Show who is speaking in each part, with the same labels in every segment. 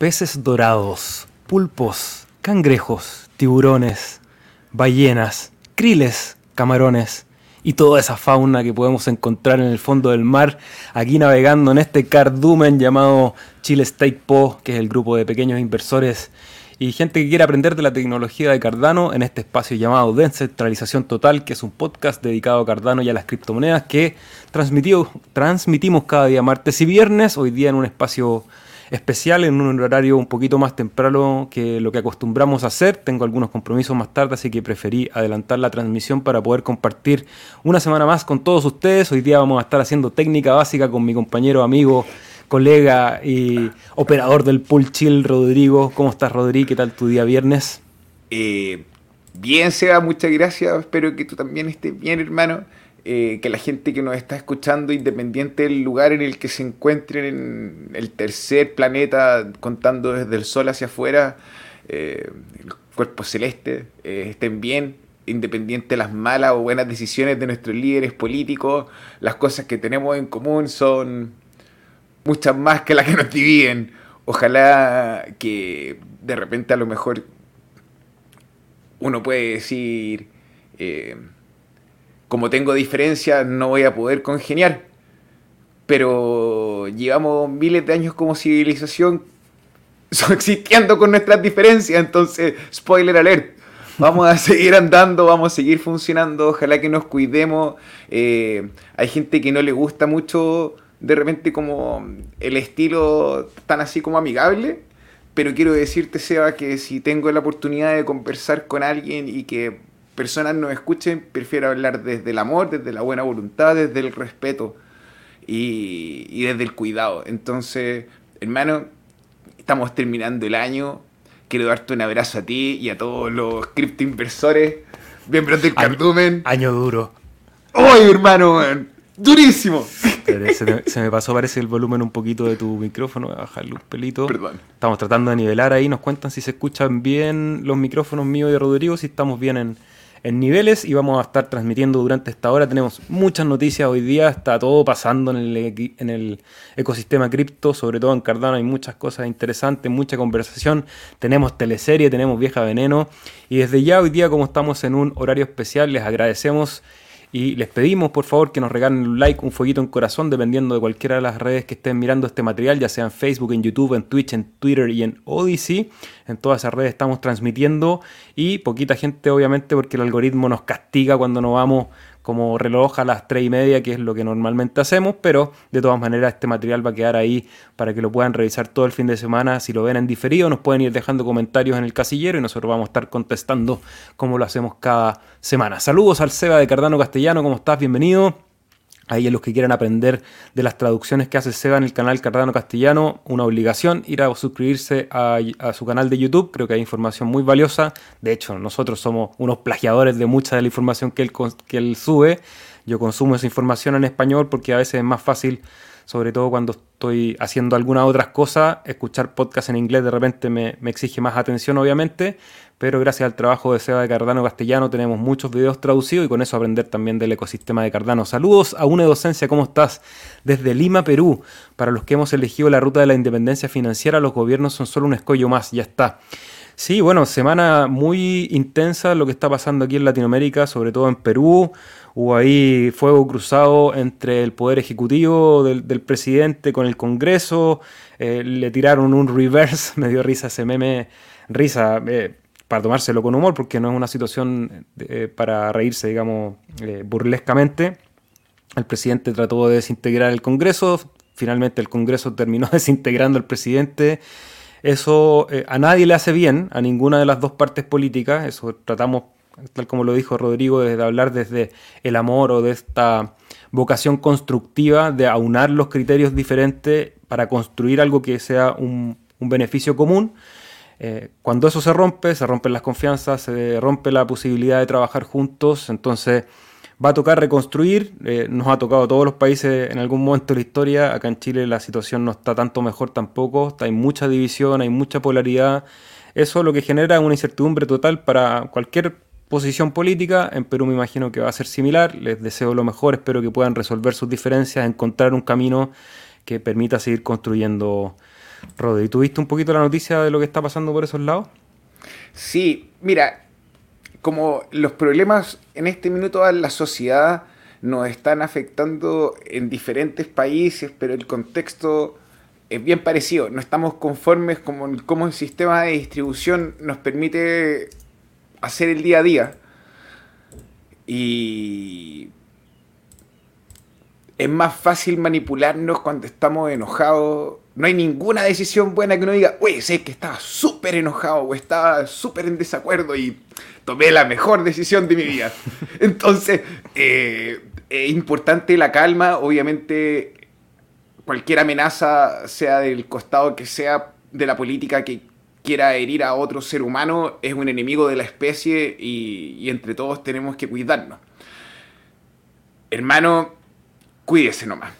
Speaker 1: peces dorados, pulpos, cangrejos, tiburones, ballenas, kriles, camarones y toda esa fauna que podemos encontrar en el fondo del mar, aquí navegando en este cardumen llamado Chile State Po, que es el grupo de pequeños inversores y gente que quiere aprender de la tecnología de Cardano en este espacio llamado Descentralización Total, que es un podcast dedicado a Cardano y a las criptomonedas que transmitimos cada día martes y viernes, hoy día en un espacio especial, en un horario un poquito más temprano que lo que acostumbramos a hacer. Tengo algunos compromisos más tarde, así que preferí adelantar la transmisión para poder compartir una semana más con todos ustedes. Hoy día vamos a estar haciendo técnica básica con mi compañero, amigo colega y operador del pool chill, Rodrigo. ¿Cómo estás, Rodrigo? ¿Qué tal tu día viernes?
Speaker 2: Eh, bien, Seba, muchas gracias. Espero que tú también estés bien, hermano. Eh, que la gente que nos está escuchando, independiente del lugar en el que se encuentren en el tercer planeta, contando desde el sol hacia afuera, eh, el cuerpo celeste, estén bien, independiente de las malas o buenas decisiones de nuestros líderes políticos, las cosas que tenemos en común son muchas más que las que nos dividen. Ojalá que de repente a lo mejor uno puede decir, eh, como tengo diferencias, no voy a poder congeniar. Pero llevamos miles de años como civilización existiendo con nuestras diferencias, entonces, spoiler alert. Vamos a seguir andando, vamos a seguir funcionando, ojalá que nos cuidemos. Eh, hay gente que no le gusta mucho de repente como el estilo tan así como amigable, pero quiero decirte, Seba, que si tengo la oportunidad de conversar con alguien y que personas nos escuchen, prefiero hablar desde el amor, desde la buena voluntad, desde el respeto y, desde el cuidado. Entonces, hermano, estamos terminando el año. Quiero darte un abrazo a ti y a todos los cripto inversores. Bienvenido del cardumen.
Speaker 1: Año duro.
Speaker 2: ¡Ay, hermano! ¡Durísimo!
Speaker 1: Se me, pasó, parece, el volumen un poquito de tu micrófono. Voy a bajarle un pelito. Perdón. Estamos tratando de nivelar ahí. Nos cuentan si se escuchan bien los micrófonos míos y de Rodrigo, si estamos bien en, niveles. Y vamos a estar transmitiendo durante esta hora. Tenemos muchas noticias hoy día. Está todo pasando en el, en el ecosistema cripto, sobre todo en Cardano. Hay muchas cosas interesantes, mucha conversación. Tenemos teleserie, tenemos Vieja Veneno. Y desde ya, hoy día, como estamos en un horario especial, les agradecemos y les pedimos por favor que nos regalen un like, un fueguito en corazón, dependiendo de cualquiera de las redes que estén mirando este material, ya sea en Facebook, en YouTube, en Twitch, en Twitter y en Odyssey. En todas esas redes estamos transmitiendo y poquita gente obviamente porque el algoritmo nos castiga cuando nos vamos como reloj a las 3 y media, que es lo que normalmente hacemos, pero de todas maneras este material va a quedar ahí para que lo puedan revisar todo el fin de semana. Si lo ven en diferido, nos pueden ir dejando comentarios en el casillero y nosotros vamos a estar contestando como lo hacemos cada semana. Saludos al Seba de Cardano Castellano, ¿cómo estás? Bienvenido. Ahí a los que quieran aprender de las traducciones que hace Seba en el canal Cardano Castellano, una obligación ir a suscribirse a, su canal de YouTube. Creo que hay información muy valiosa. De hecho, nosotros somos unos plagiadores de mucha de la información que él, que él sube. Yo consumo esa información en español porque a veces es más fácil sobre todo cuando estoy haciendo alguna otra cosa, escuchar podcast en inglés de repente me, exige más atención, obviamente, pero gracias al trabajo de Seba de Cardano Castellano tenemos muchos videos traducidos y con eso aprender también del ecosistema de Cardano. Saludos a una docencia, ¿cómo estás? Desde Lima, Perú. Para los que hemos elegido la ruta de la independencia financiera, los gobiernos son solo un escollo más, ya está. Sí, bueno, semana muy intensa lo que está pasando aquí en Latinoamérica, sobre todo en Perú. Hubo ahí fuego cruzado entre el poder ejecutivo del, presidente con el Congreso. Eh, le tiraron un reverse, me dio risa ese meme, risa, eh, para tomárselo con humor, porque no es una situación eh, para reírse, digamos, burlescamente. El presidente trató de desintegrar el Congreso, finalmente el Congreso terminó desintegrando al presidente. Eso a nadie le hace bien, a ninguna de las dos partes políticas, eso tratamos tal como lo dijo Rodrigo, de hablar desde el amor o de esta vocación constructiva de aunar los criterios diferentes para construir algo que sea un, beneficio común. Eh, cuando eso se rompe, se rompen las confianzas, se rompe la posibilidad de trabajar juntos, entonces va a tocar reconstruir, eh, nos ha tocado a todos los países en algún momento de la historia, acá en Chile la situación no está tanto mejor tampoco, hay mucha división, hay mucha polaridad, eso lo que genera una incertidumbre total para cualquier posición política. En Perú me imagino que va a ser similar. Les deseo lo mejor, espero que puedan resolver sus diferencias, encontrar un camino que permita seguir construyendo Rodri, ¿tuviste un poquito la noticia de lo que está pasando por esos lados?
Speaker 2: Sí, mira, como los problemas en este minuto a la sociedad nos están afectando en diferentes países, pero el contexto es bien parecido. No estamos conformes con cómo el sistema de distribución nos permite hacer el día a día. Y es más fácil manipularnos cuando estamos enojados. No hay ninguna decisión buena que uno diga, oye, sé que estaba súper enojado o estaba súper en desacuerdo y tomé la mejor decisión de mi vida. Entonces, eh, es importante la calma. Obviamente, cualquier amenaza, sea del costado que sea de la política que quiera herir a otro ser humano, es un enemigo de la especie y, y entre todos tenemos que cuidarnos. Hermano, cuídese nomás.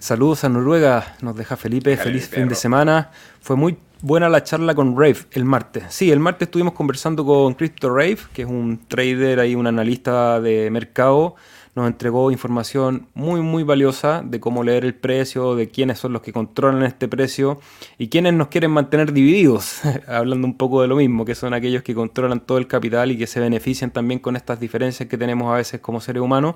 Speaker 1: Saludos a Noruega, nos deja Felipe, feliz fin de semana. Fue muy buena la charla con Rave el martes. Sí, el martes estuvimos conversando con Crypto Rave, que es un trader ahí, un analista de mercado. Nos entregó información muy, muy valiosa de cómo leer el precio, de quiénes son los que controlan este precio y quiénes nos quieren mantener divididos. Hablando un poco de lo mismo, que son aquellos que controlan todo el capital y que se benefician también con estas diferencias que tenemos a veces como seres humanos.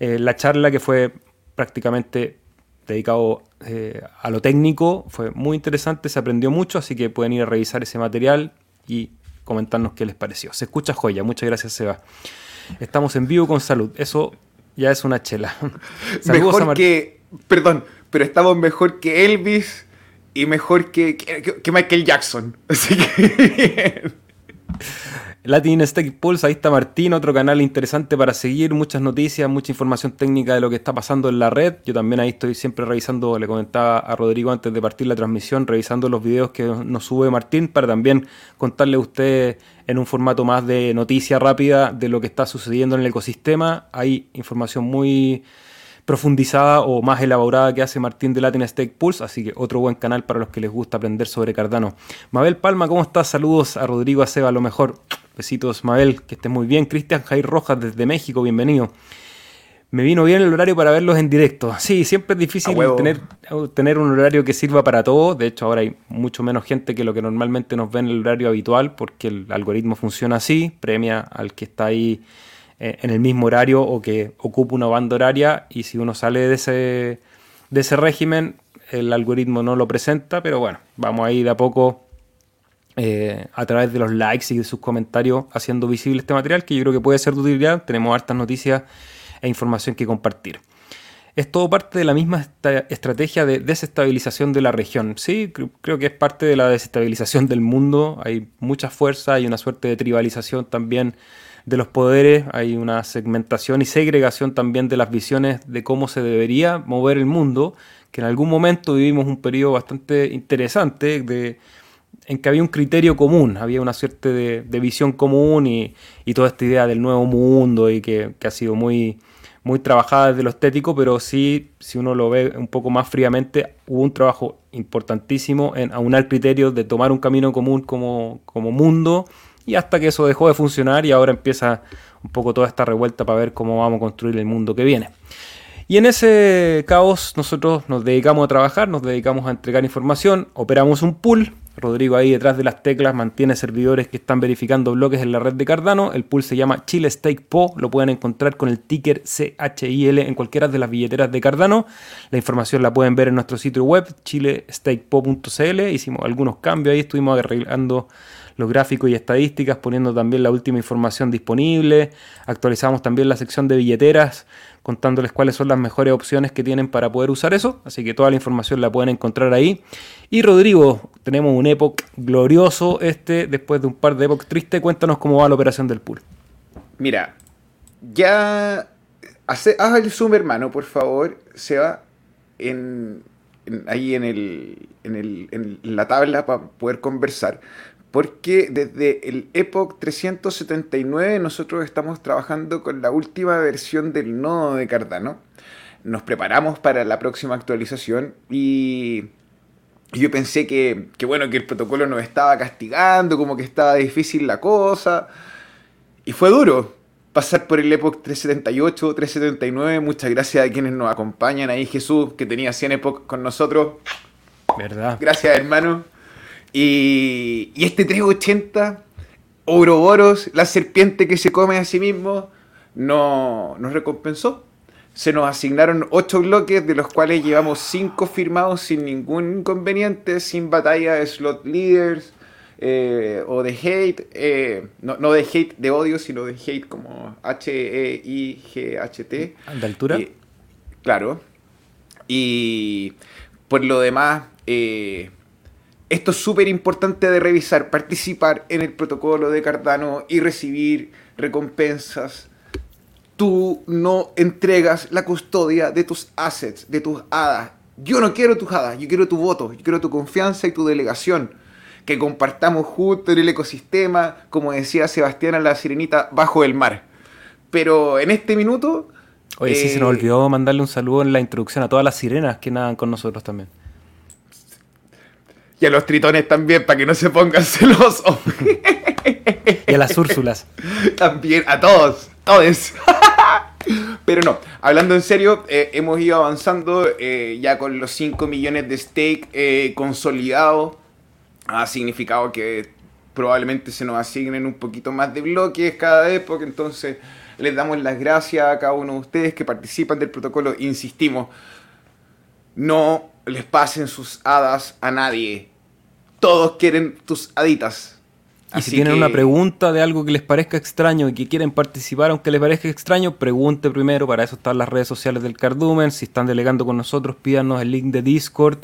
Speaker 1: Eh, la charla que fue prácticamente dedicado eh, a lo técnico fue muy interesante, se aprendió mucho, así que pueden ir a revisar ese material y comentarnos qué les pareció. Se escucha joya, muchas gracias Seba. Estamos en vivo con salud, eso ya es una chela.
Speaker 2: mejor que, perdón, pero estamos mejor que Elvis y mejor que, que Michael Jackson. Así que...
Speaker 1: Latin Stake Pulse, ahí está Martín, otro canal interesante para seguir, muchas noticias, mucha información técnica de lo que está pasando en la red. Yo también ahí estoy siempre revisando, le comentaba a Rodrigo antes de partir la transmisión, revisando los videos que nos sube Martín para también contarle a usted en un formato más de noticia rápida de lo que está sucediendo en el ecosistema. Hay información muy profundizada o más elaborada que hace Martín de Latin Stake Pulse, así que otro buen canal para los que les gusta aprender sobre Cardano. Mabel Palma, ¿cómo estás? Saludos a Rodrigo Aceba, a lo mejor. Besitos, Mabel, que estés muy bien. Cristian Jair Rojas desde México, bienvenido. Me vino bien el horario para verlos en directo. Sí, siempre es difícil tener, tener, un horario que sirva para todos. De hecho, ahora hay mucho menos gente que lo que normalmente nos ve en el horario habitual, porque el algoritmo funciona así, premia al que está ahí eh, en el mismo horario o que ocupa una banda horaria. Y si uno sale de ese, de ese régimen, el algoritmo no lo presenta. Pero bueno, vamos ahí de a poco eh, a través de los likes y de sus comentarios haciendo visible este material que yo creo que puede ser de utilidad. Tenemos hartas noticias e información que compartir. Es todo parte de la misma estrategia de desestabilización de la región. Sí, creo que es parte de la desestabilización del mundo. Hay mucha fuerza, hay una suerte de tribalización también de los poderes, hay una segmentación y segregación también de las visiones de cómo se debería mover el mundo, que en algún momento vivimos un periodo bastante interesante de en que había un criterio común, había una suerte de, visión común y, toda esta idea del nuevo mundo y que, ha sido muy, muy trabajada desde lo estético, pero sí, si uno lo ve un poco más fríamente, hubo un trabajo importantísimo en aunar criterios de tomar un camino común como, como mundo y hasta que eso dejó de funcionar y ahora empieza un poco toda esta revuelta para ver cómo vamos a construir el mundo que viene. Y en ese caos nosotros nos dedicamos a trabajar, nos dedicamos a entregar información, operamos un pool Rodrigo ahí detrás de las teclas mantiene servidores que están verificando bloques en la red de Cardano. El pool se llama Chile Stake Po. Lo pueden encontrar con el ticker CHIL en cualquiera de las billeteras de Cardano. La información la pueden ver en nuestro sitio web chilestakepo.cl. Hicimos algunos cambios ahí, estuvimos arreglando los gráficos y estadísticas, poniendo también la última información disponible. Actualizamos también la sección de billeteras contándoles cuáles son las mejores opciones que tienen para poder usar eso. Así que toda la información la pueden encontrar ahí. Y Rodrigo, tenemos un Epoch glorioso este, después de un par de Epoch tristes. Cuéntanos cómo va la operación del pool.
Speaker 2: Mira, ya... Hace, haz el zoom, hermano, por favor, se va en, ahí en, el, en, el, en la tabla para poder conversar porque desde el Epoch 379 nosotros estamos trabajando con la última versión del nodo de Cardano. Nos preparamos para la próxima actualización y yo pensé que, bueno, que el protocolo nos estaba castigando, como que estaba difícil la cosa. Y fue duro pasar por el Epoch 378, 379. Muchas gracias a quienes nos acompañan ahí. Jesús, que tenía 100 Epoch con nosotros. ¿Verdad? Gracias, hermano. Y, y este 380, Ouroboros, la serpiente que se come a sí mismo, no, nos recompensó. Se nos asignaron 8 bloques, de los cuales llevamos 5 firmados sin ningún inconveniente, sin batalla de slot leaders eh, o de hate. Eh, no, no, de hate de odio, sino de hate como H-E-I-G-H-T.
Speaker 1: ¿De altura?
Speaker 2: claro. Y por lo demás, eh, esto es súper importante de revisar, participar en el protocolo de Cardano y recibir recompensas. Tú no entregas la custodia de tus assets, de tus hadas. Yo no quiero tus hadas, yo quiero tu voto, yo quiero tu confianza y tu delegación. Que compartamos juntos en el ecosistema, como decía Sebastián a la sirenita, bajo el mar. Pero en este minuto...
Speaker 1: Oye, sí, se nos eh, olvidó mandarle un saludo en la introducción a todas las sirenas que nadan con nosotros también.
Speaker 2: Y a los tritones también, para que no se pongan celosos.
Speaker 1: y a las úrsulas.
Speaker 2: También, a todos, todos. Pero no, hablando en serio, eh, hemos ido avanzando eh, ya con los 5 millones de stake eh, consolidados. Ha significado que probablemente se nos asignen un poquito más de bloques cada época. Entonces, les damos las gracias a cada uno de ustedes que participan del protocolo. Insistimos, no les pasen sus hadas a nadie. Todos quieren tus haditas.
Speaker 1: Y si tienen una pregunta de algo que les parezca extraño y que quieren participar aunque les parezca extraño, pregunte primero, para eso están las redes sociales del Cardumen, si están delegando con nosotros, pídanos el link de Discord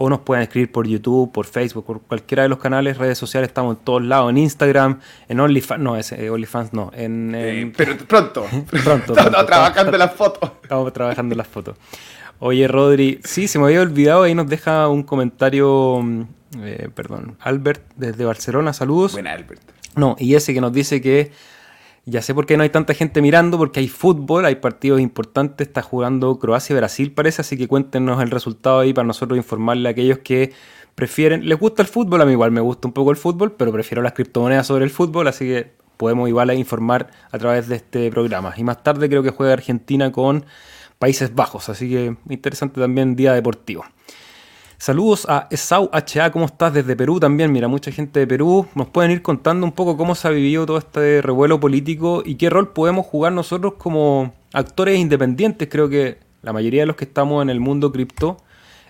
Speaker 1: o nos pueden escribir por YouTube, por Facebook, por cualquiera de los canales, redes sociales, estamos en todos lados, en Instagram, en OnlyFans, no, es, eh, OnlyFans no, en,
Speaker 2: eh, pero pronto, pronto, estamos trabajando las fotos.
Speaker 1: Estamos trabajando las fotos. Oye, Rodri, sí, se me había olvidado, ahí nos deja un comentario, mm, eh, perdón, Albert desde Barcelona, saludos.
Speaker 2: Buena, Albert.
Speaker 1: No, y ese que nos dice que ya sé por qué no hay tanta gente mirando, porque hay fútbol, hay partidos importantes, está jugando Croacia y Brasil parece, así que cuéntenos el resultado ahí para nosotros informarle a aquellos que prefieren, les gusta el fútbol, a mí igual me gusta un poco el fútbol, pero prefiero las criptomonedas sobre el fútbol, así que podemos igual informar a través de este programa. Y más tarde creo que juega Argentina con Países Bajos, así que interesante también día deportivo. Saludos a Esau HA, ¿cómo estás? Desde Perú también, mira, mucha gente de Perú. Nos pueden ir contando un poco cómo se ha vivido todo este revuelo político y qué rol podemos jugar nosotros como actores independientes. Creo que la mayoría de los que estamos en el mundo cripto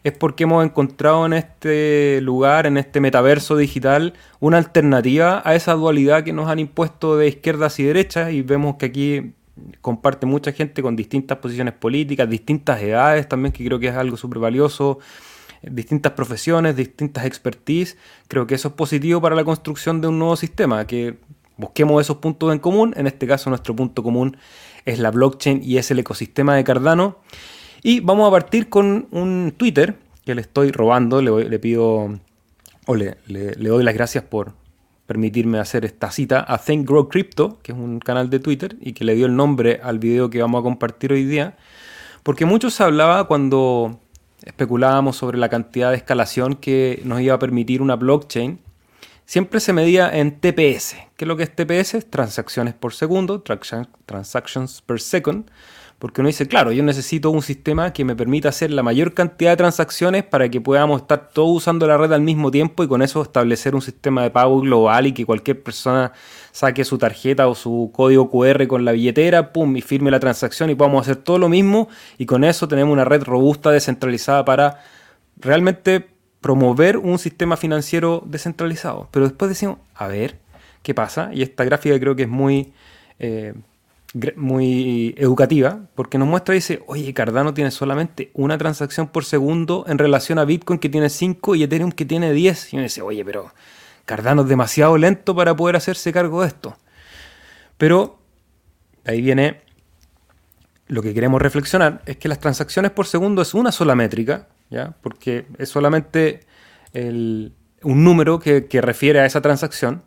Speaker 1: es porque hemos encontrado en este lugar, en este metaverso digital, una alternativa a esa dualidad que nos han impuesto de izquierdas y derechas y vemos que aquí comparte mucha gente con distintas posiciones políticas, distintas edades también, que creo que es algo súper valioso, distintas profesiones, distintas expertise. Creo que eso es positivo para la construcción de un nuevo sistema, que busquemos esos puntos en común. En este caso, nuestro punto común es la blockchain y es el ecosistema de Cardano. Y vamos a partir con un Twitter que le estoy robando, le, pido o le doy las gracias por, permitirme hacer esta cita a Think Grow Crypto, que es un canal de Twitter y que le dio el nombre al video que vamos a compartir hoy día, porque mucho se hablaba cuando especulábamos sobre la cantidad de escalación que nos iba a permitir una blockchain, siempre se medía en TPS. ¿Qué es lo que es TPS? Transacciones por segundo, transactions per second, porque uno dice, claro, yo necesito un sistema que me permita hacer la mayor cantidad de transacciones para que podamos estar todos usando la red al mismo tiempo y con eso establecer un sistema de pago global y que cualquier persona saque su tarjeta o su código QR con la billetera, pum, y firme la transacción y podamos hacer todo lo mismo y con eso tenemos una red robusta, descentralizada para realmente promover un sistema financiero descentralizado. Pero después decimos, a ver, ¿qué pasa? Y esta gráfica creo que es muy... Eh, muy educativa, porque nos muestra y dice, oye, Cardano tiene solamente una transacción por segundo en relación a Bitcoin que tiene 5 y Ethereum que tiene 10. Y uno dice, oye, pero Cardano es demasiado lento para poder hacerse cargo de esto. Pero ahí viene lo que queremos reflexionar, es que las transacciones por segundo es una sola métrica, ¿ya? porque es solamente un número que refiere a esa transacción.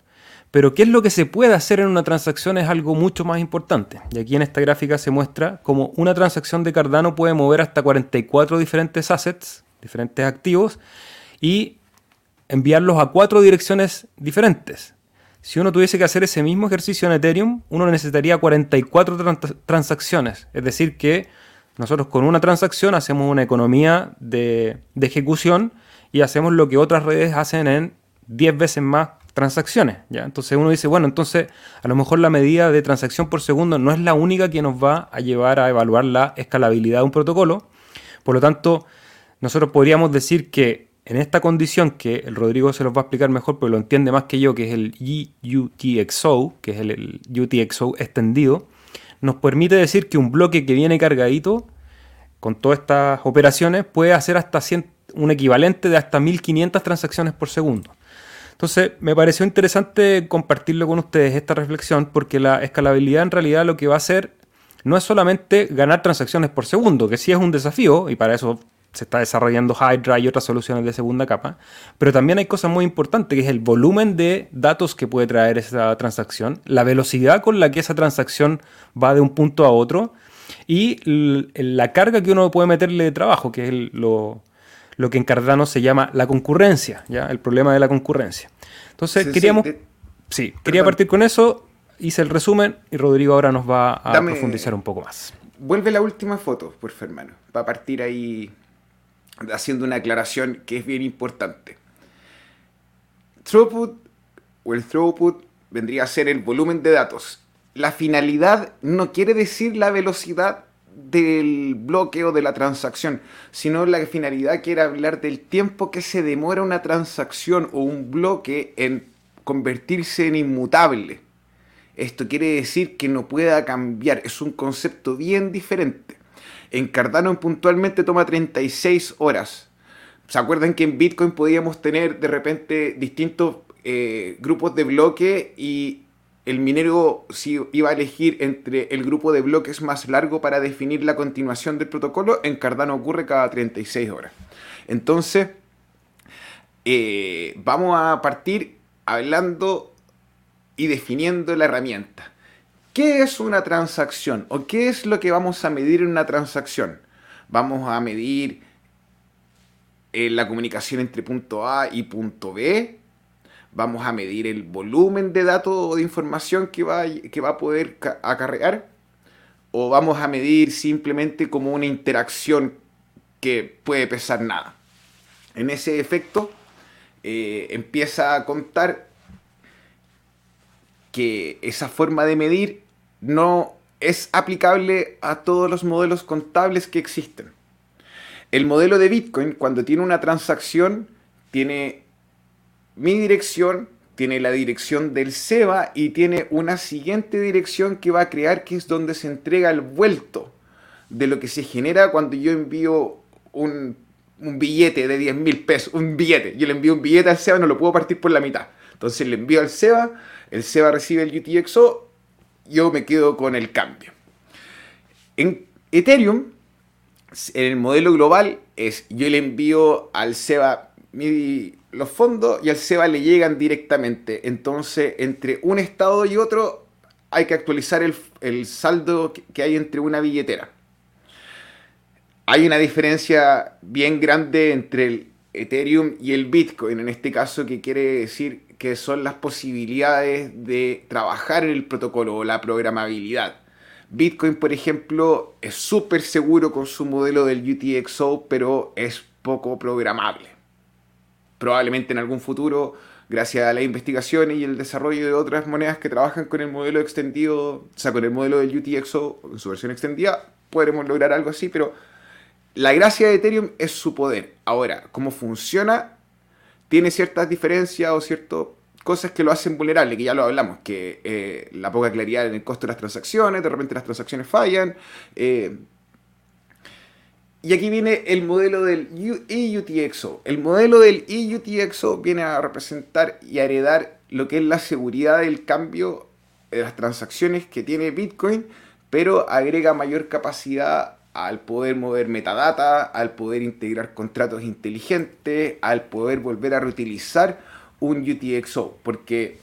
Speaker 1: Pero qué es lo que se puede hacer en una transacción es algo mucho más importante. Y aquí en esta gráfica se muestra cómo una transacción de Cardano puede mover hasta 44 diferentes assets, diferentes activos, y enviarlos a cuatro direcciones diferentes. Si uno tuviese que hacer ese mismo ejercicio en Ethereum, uno necesitaría 44 transacciones. Es decir, que nosotros con una transacción hacemos una economía de, de ejecución y hacemos lo que otras redes hacen en 10 veces más transacciones. ¿ya? Entonces uno dice, bueno, entonces a lo mejor la medida de transacción por segundo no es la única que nos va a llevar a evaluar la escalabilidad de un protocolo. Por lo tanto, nosotros podríamos decir que en esta condición, que el Rodrigo se los va a explicar mejor porque lo entiende más que yo, que es el UTXO, que es el, UTXO extendido, nos permite decir que un bloque que viene cargadito con todas estas operaciones puede hacer hasta un equivalente de hasta 1500 transacciones por segundo. Entonces, me pareció interesante compartirlo con ustedes esta reflexión porque la escalabilidad en realidad lo que va a hacer no es solamente ganar transacciones por segundo, que sí es un desafío y para eso se está desarrollando Hydra y otras soluciones de segunda capa, pero también hay cosas muy importantes, que es el volumen de datos que puede traer esa transacción, la velocidad con la que esa transacción va de un punto a otro y la carga que uno puede meterle de trabajo, que es lo, lo que en Cardano se llama la concurrencia, ¿ya? el problema de la concurrencia. Entonces, queríamos... Sí, quería partir con eso, hice el resumen y Rodrigo ahora nos va a profundizar un poco más.
Speaker 2: Vuelve la última foto, por favor, hermano, para partir ahí haciendo una aclaración que es bien importante. Throughput o el throughput vendría a ser el volumen de datos. La finalidad no quiere decir la velocidad del bloque o de la transacción, sino la finalidad quiere hablar del tiempo que se demora una transacción o un bloque en convertirse en inmutable. Esto quiere decir que no pueda cambiar, es un concepto bien diferente. En Cardano puntualmente toma 36 horas. ¿Se acuerdan que en Bitcoin podíamos tener de repente distintos eh, grupos de bloque y el minero iba a elegir entre el grupo de bloques más largo para definir la continuación del protocolo, en Cardano ocurre cada 36 horas. Entonces, eh, vamos a partir hablando y definiendo la herramienta. ¿Qué es una transacción? ¿O qué es lo que vamos a medir en una transacción? Vamos a medir eh, la comunicación entre punto A y punto B, vamos a medir el volumen de datos o de información que va, que va a poder acarrear, o vamos a medir simplemente como una interacción que puede pesar nada. En ese efecto, eh, empieza a contar que esa forma de medir no es aplicable a todos los modelos contables que existen. El modelo de Bitcoin, cuando tiene una transacción, tiene mi dirección, tiene la dirección del SEBA y tiene una siguiente dirección que va a crear, que es donde se entrega el vuelto de lo que se genera cuando yo envío un, billete de 10 mil pesos, un billete. Yo le envío un billete al SEBA, no lo puedo partir por la mitad. Entonces le envío al SEBA, el SEBA recibe el UTXO, yo me quedo con el cambio. En Ethereum, en el modelo global, es yo le envío al SEBA mi los fondos y al SEBA le llegan directamente. Entonces, entre un estado y otro hay que actualizar el, saldo que hay entre una billetera. Hay una diferencia bien grande entre el Ethereum y el Bitcoin, en este caso, que quiere decir que son las posibilidades de trabajar en el protocolo o la programabilidad. Bitcoin, por ejemplo, es súper seguro con su modelo del UTXO, pero es poco programable probablemente en algún futuro, gracias a la investigación y el desarrollo de otras monedas que trabajan con el modelo extendido, o sea, con el modelo del UTXO en su versión extendida, podremos lograr algo así, pero la gracia de Ethereum es su poder. Ahora, cómo funciona, tiene ciertas diferencias o ciertas cosas que lo hacen vulnerable, que ya lo hablamos, que eh, la poca claridad en el costo de las transacciones, de repente las transacciones fallan, eh, y aquí viene el modelo del EUTXO. El modelo del EUTXO viene a representar y a heredar lo que es la seguridad del cambio de las transacciones que tiene Bitcoin, pero agrega mayor capacidad al poder mover metadata, al poder integrar contratos inteligentes, al poder volver a reutilizar un UTXO, porque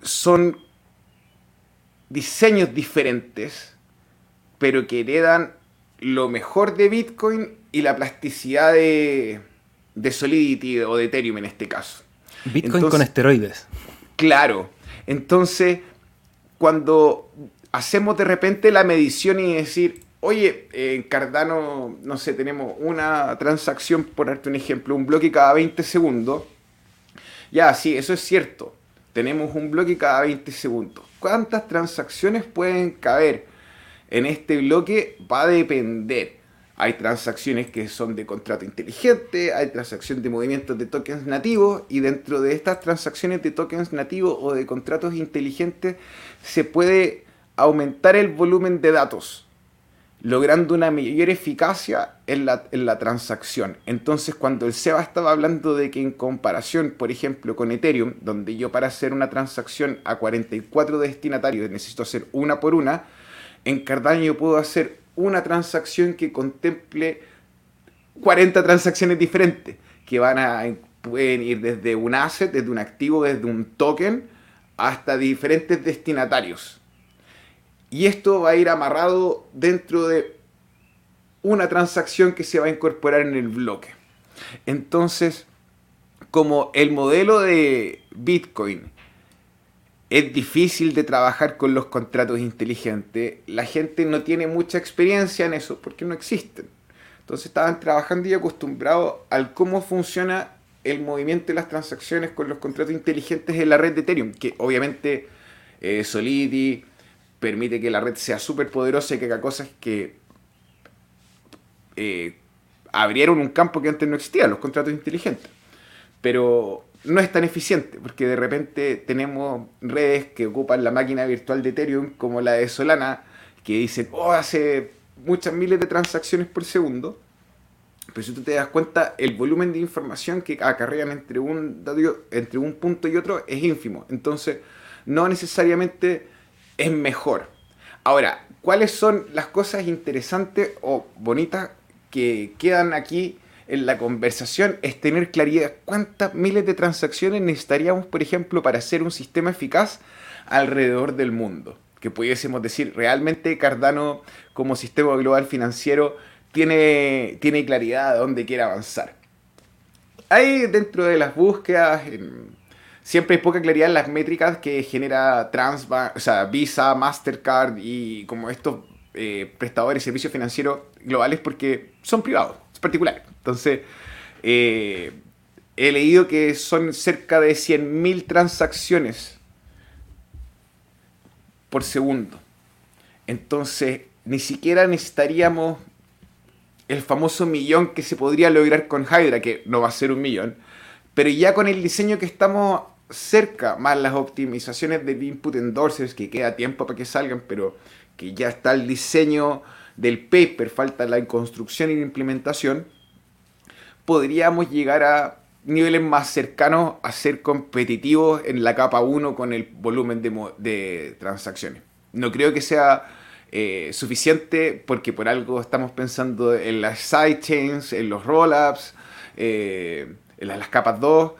Speaker 2: son diseños diferentes, pero que heredan lo mejor de Bitcoin y la plasticidad de, Solidity o de Ethereum en este caso.
Speaker 1: Bitcoin con esteroides.
Speaker 2: Claro. Entonces, cuando hacemos de repente la medición y decir, oye, en Cardano, no sé, tenemos una transacción, por darte un ejemplo, un bloque cada 20 segundos. Ya, sí, eso es cierto. Tenemos un bloque cada 20 segundos. ¿Cuántas transacciones pueden caber en este bloque? Va a depender. Hay transacciones que son de contrato inteligente, hay transacciones de movimientos de tokens nativos y dentro de estas transacciones de tokens nativos o de contratos inteligentes se puede aumentar el volumen de datos logrando una mayor eficacia en la, en la, transacción. Entonces, cuando el Seba estaba hablando de que en comparación, por ejemplo, con Ethereum, donde yo para hacer una transacción a 44 destinatarios necesito hacer una por una, en Cardano puedo hacer una transacción que contemple 40 transacciones diferentes, que van a, pueden ir desde un asset, desde un activo, desde un token, hasta diferentes destinatarios. Y esto va a ir amarrado dentro de una transacción que se va a incorporar en el bloque. Entonces, como el modelo de Bitcoin es difícil de trabajar con los contratos inteligentes, la gente no tiene mucha experiencia en eso porque no existen. Entonces estaban trabajando y acostumbrados al cómo funciona el movimiento de las transacciones con los contratos inteligentes en la red de Ethereum, que obviamente eh, Solidity, permite que la red sea súper poderosa y que haga cosas que eh, abrieron un campo que antes no existía, los contratos inteligentes. Pero no es tan eficiente, porque de repente tenemos redes que ocupan la máquina virtual de Ethereum, como la de Solana, que dicen, oh, hace muchas miles de transacciones por segundo. Pero si tú te das cuenta, el volumen de información que acarrean entre un, entre un punto y otro es ínfimo. Entonces, no necesariamente es mejor. Ahora, ¿cuáles son las cosas interesantes o bonitas que quedan aquí en la conversación? Es tener claridad cuántas miles de transacciones necesitaríamos, por ejemplo, para hacer un sistema eficaz alrededor del mundo. Que pudiésemos decir, realmente Cardano como sistema global financiero tiene, tiene claridad de dónde quiere avanzar. Hay dentro de las búsquedas, siempre hay poca claridad en las métricas que genera Transbank, o sea, Visa, Mastercard y como estos eh, prestadores de servicios financieros globales porque son privados, es particular. Entonces, eh, he leído que son cerca de 100.000 transacciones por segundo. Entonces, ni siquiera necesitaríamos el famoso millón que se podría lograr con Hydra, que no va a ser un millón, pero ya con el diseño que estamos cerca, más las optimizaciones del input endorsers, que queda tiempo para que salgan, pero que ya está el diseño del paper, falta la construcción y la implementación, podríamos llegar a niveles más cercanos a ser competitivos en la capa 1 con el volumen de, transacciones. No creo que sea eh, suficiente porque por algo estamos pensando en las sidechains, en los rollups, eh, en las capas 2.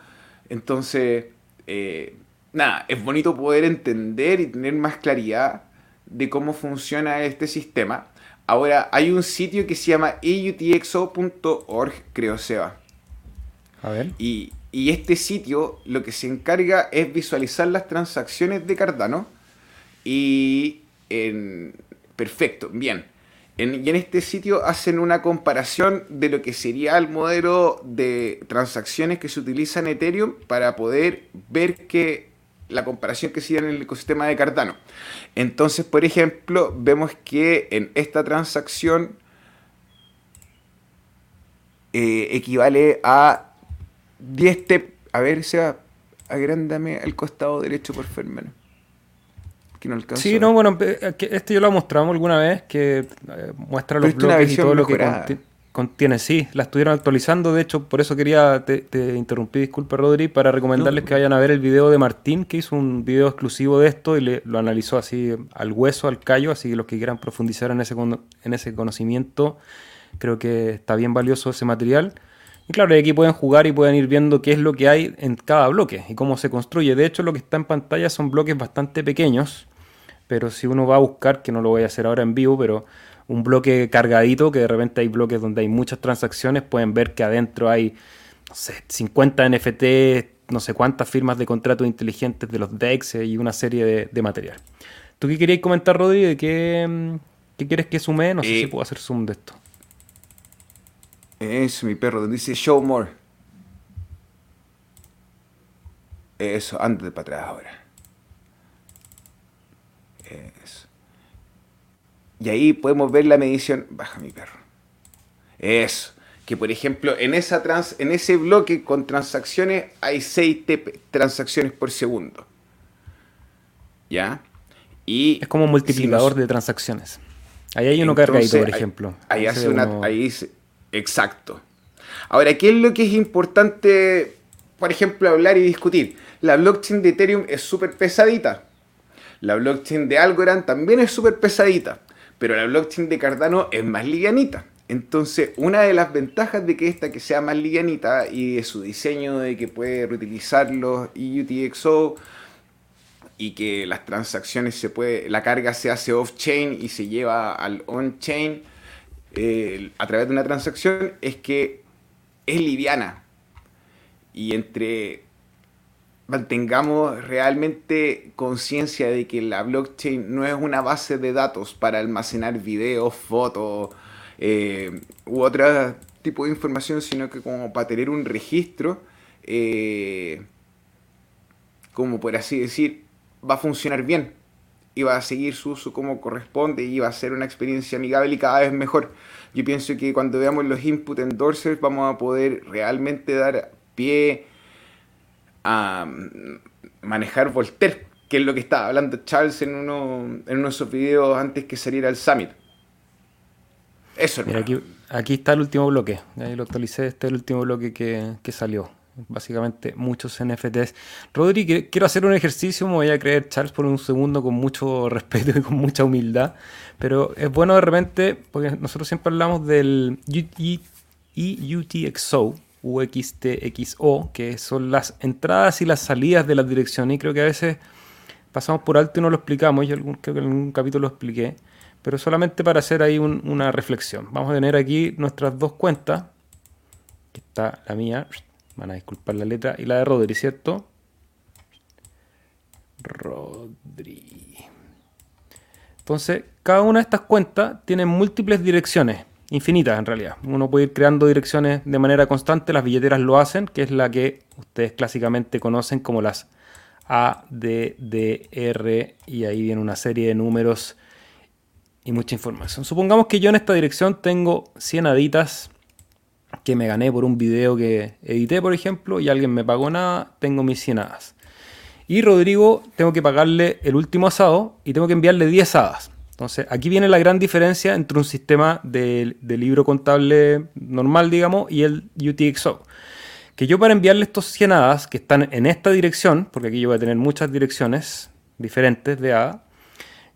Speaker 2: Entonces, eh, nada, es bonito poder entender y tener más claridad de cómo funciona este sistema. Ahora, hay un sitio que se llama eutxo.org, creo, Seba. A ver. Y, y este sitio lo que se encarga es visualizar las transacciones de Cardano. Y en... Perfecto, bien. y en este sitio hacen una comparación de lo que sería el modelo de transacciones que se utiliza en Ethereum para poder ver que la comparación que se en el ecosistema de Cardano. Entonces, por ejemplo, vemos que en esta transacción eh, equivale a 10 TEP. A ver, sea, agrándame al costado derecho, por favor,
Speaker 1: Sí, no, bueno, este yo lo mostramos alguna vez, que eh, muestra los bloques y todo lo que contiene. Sí, la estuvieron actualizando, de hecho, por eso quería, te, interrumpí, disculpe Rodri, para recomendarles que vayan a ver el video de Martín, que hizo un video exclusivo de esto y le, lo analizó así al hueso, al callo, así que los que quieran profundizar en ese, en ese conocimiento, creo que está bien valioso ese material. Y claro, aquí pueden jugar y pueden ir viendo qué es lo que hay en cada bloque y cómo se construye. De hecho, lo que está en pantalla son bloques bastante pequeños, pero si uno va a buscar, que no lo voy a hacer ahora en vivo, pero un bloque cargadito, que de repente hay bloques donde hay muchas transacciones, pueden ver que adentro hay, no sé, 50 NFT, no sé cuántas firmas de contratos inteligentes de los DEX y una serie de, material. ¿Tú qué querías comentar, Rodri? ¿De qué, ¿Qué quieres que sume? No sé si eh, puedo hacer zoom de esto.
Speaker 2: Eso, mi perro, donde dice show more. Eso, ande para atrás ahora. Eso. Y ahí podemos ver la medición. Baja mi perro. Eso. Que por ejemplo, en, esa trans, en ese bloque con transacciones hay 6 transacciones por segundo. ¿Ya?
Speaker 1: Y es como un multiplicador de transacciones. Ahí hay uno cargadito, por ejemplo.
Speaker 2: Ahí, hace una. Ahí, exacto. Ahora, ¿qué es lo que es importante, por ejemplo, hablar y discutir? La blockchain de Ethereum es súper pesadita. La blockchain de Algorand también es súper pesadita. Pero la blockchain de Cardano es más livianita. Entonces, una de las ventajas de que esta que sea más livianita y de su diseño de que puede reutilizar los UTXO y que las transacciones se puede, la carga se hace off-chain y se lleva al on-chain eh, a través de una transacción es que es liviana. Y entre mantengamos realmente conciencia de que la blockchain no es una base de datos para almacenar videos, fotos eh, u otro tipo de información, sino que como para tener un registro, eh, como por así decir, va a funcionar bien y va a seguir su uso como corresponde y va a ser una experiencia amigable y cada vez mejor. Yo pienso que cuando veamos los input endorsers vamos a poder realmente dar pie a mm, manejar Voltaire, que es lo que estaba hablando Charles en uno, en uno de sus videos antes que saliera el Summit.
Speaker 1: Eso, Mira, aquí, aquí, está el último bloque. Ahí lo actualicé. Este es el último bloque que, que salió básicamente muchos NFTs. Rodri, quiero hacer un ejercicio, me voy a creer Charles por un segundo con mucho respeto y con mucha humildad, pero es bueno de repente, porque nosotros siempre hablamos del EUTXO, UXTXO, que son las entradas y las salidas de las direcciones, y creo que a veces pasamos por alto y no lo explicamos, yo creo que en algún capítulo lo expliqué, pero solamente para hacer ahí una reflexión. Vamos a tener aquí nuestras dos cuentas, que está la mía, Van a disculpar la letra. Y la de Rodri, ¿cierto? Rodri. Entonces, cada una de estas cuentas tiene múltiples direcciones, infinitas en realidad. Uno puede ir creando direcciones de manera constante, las billeteras lo hacen, que es la que ustedes clásicamente conocen como las A, D, D, R, y ahí viene una serie de números y mucha información. Supongamos que yo en esta dirección tengo 100 aditas que me gané por un video que edité, por ejemplo, y alguien me pagó nada, tengo mis 100 hadas. Y Rodrigo, tengo que pagarle el último asado y tengo que enviarle 10 hadas. Entonces, aquí viene la gran diferencia entre un sistema de, libro contable normal, digamos, y el UTXO. Que yo para enviarle estos 100 hadas que están en esta dirección, porque aquí yo voy a tener muchas direcciones diferentes de hada,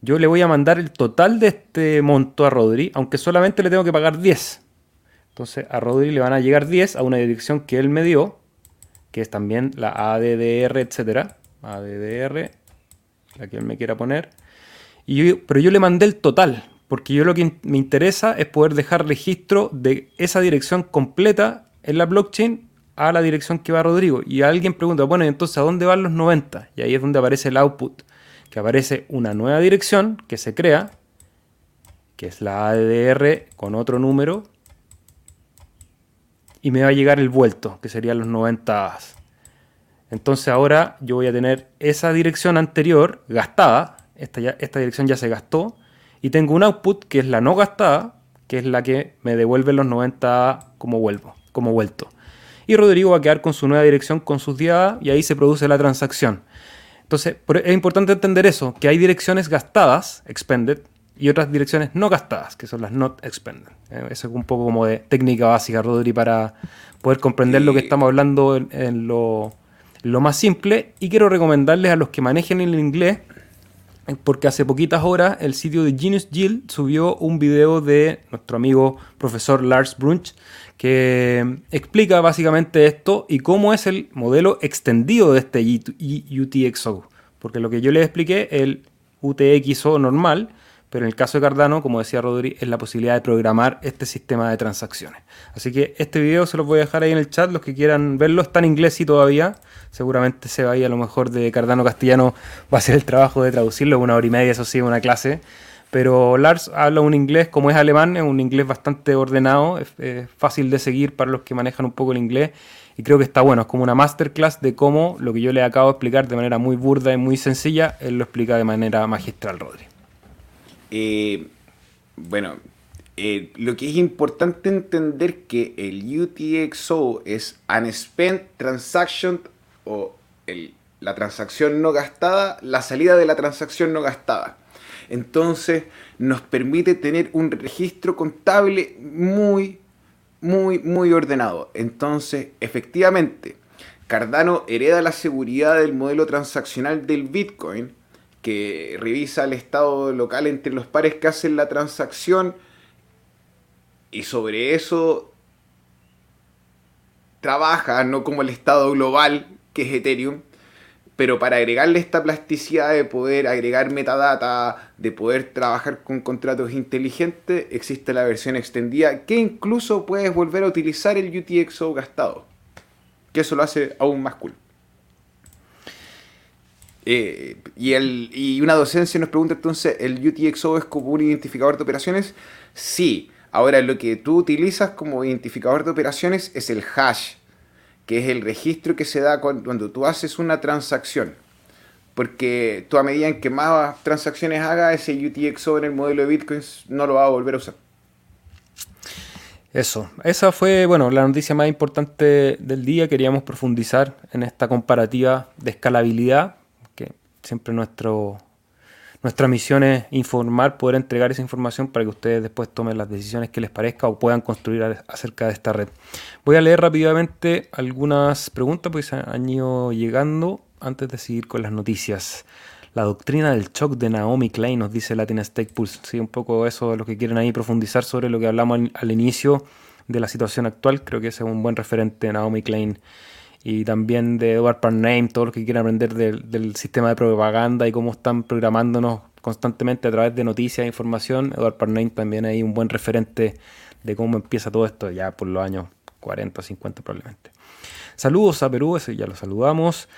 Speaker 1: yo le voy a mandar el total de este monto a Rodri, aunque solamente le tengo que pagar 10. Entonces a Rodri le van a llegar 10 a una dirección que él me dio, que es también la ADDR, etcétera. ADDR, la que él me quiera poner. Pero yo le mandé el total, porque yo lo que me interesa es poder dejar registro de esa dirección completa en la blockchain a la dirección que va Rodrigo. Y alguien pregunta, bueno, entonces ¿a dónde van los 90? Y ahí es donde aparece el output, que aparece una nueva dirección que se crea, que es la ADDR con otro número, y me va a llegar el vuelto, que serían los 90 Entonces ahora yo voy a tener esa dirección anterior gastada, esta, ya, esta dirección ya se gastó, y tengo un output que es la no gastada, que es la que me devuelve los 90 como vuelvo, como vuelto. Y Rodrigo va a quedar con su nueva dirección con sus diadas y ahí se produce la transacción. Entonces, es importante entender eso, que hay direcciones gastadas, expended, y otras direcciones no gastadas, que son las not expended. Eh, eso es un poco como de técnica básica, Rodri, para poder comprender lo que estamos hablando en, lo, más simple. Y quiero recomendarles a los que manejen el inglés, porque hace poquitas horas el sitio de Genius Jill subió un video de nuestro amigo profesor Lars Brunch, que explica básicamente esto y cómo es el modelo extendido de este UTXO. Porque lo que yo les expliqué, el UTXO normal, pero en el caso de Cardano, como decía Rodri, es la posibilidad de programar este sistema de transacciones. Así que este video se los voy a dejar ahí en el chat, los que quieran verlo, está en inglés y todavía, seguramente se va a lo mejor de Cardano castellano, va a ser el trabajo de traducirlo, una hora y media, eso sí, una clase, Pero Lars habla un inglés, como es alemán, es un inglés bastante ordenado, es, fácil de seguir para los que manejan un poco el inglés. Y creo que está bueno, es como una masterclass de cómo lo que yo le acabo de explicar de manera muy burda y muy sencilla, él lo explica de manera magistral, Rodri.
Speaker 2: Eh, bueno, eh, lo que es importante entender que el UTXO es Unspent Transaction o la transacción no gastada, la salida de la transacción no gastada. Entonces nos permite tener un registro contable muy, muy, muy ordenado. Entonces, efectivamente, Cardano hereda la seguridad del modelo transaccional del Bitcoin, que revisa el estado local entre los pares que hacen la transacción y sobre eso trabaja, no como el estado global que es Ethereum, pero para agregarle esta plasticidad de poder agregar metadata, de poder trabajar con contratos inteligentes, existe la versión extendida que incluso puedes volver a utilizar el UTXO gastado, que eso lo hace aún más cool. Eh, y, el, y una docencia nos pregunta entonces, ¿el UTXO es como un identificador de operaciones? Sí, Ahora lo que tú utilizas como identificador de operaciones es el hash, que es el registro que se da cuando tú haces una transacción. Porque tú a medida en que más transacciones haga, ese UTXO en el modelo de Bitcoin no lo va a volver a usar.
Speaker 1: Eso, esa fue, bueno, la noticia más importante del día. Queríamos profundizar en esta comparativa de escalabilidad, siempre nuestro nuestra misión es informar, poder entregar esa información para que ustedes después tomen las decisiones que les parezca o puedan construir acerca de esta red. Voy a leer rápidamente algunas preguntas porque se han ido llegando antes de seguir con las noticias. La doctrina del shock de Naomi Klein, nos dice Latin Stake Pulse. Sí, un poco eso de lo que quieren ahí profundizar sobre lo que hablamos al, inicio de la situación actual. Creo que ese es un buen referente, Naomi Klein y también de Edward Parname, todo lo que quieren aprender del, sistema de propaganda y cómo están programándonos constantemente a través de noticias e información. Edward Parname también hay un buen referente de cómo empieza todo esto ya por los años 40 o 50 probablemente. Saludos a Perú, ese ya lo saludamos.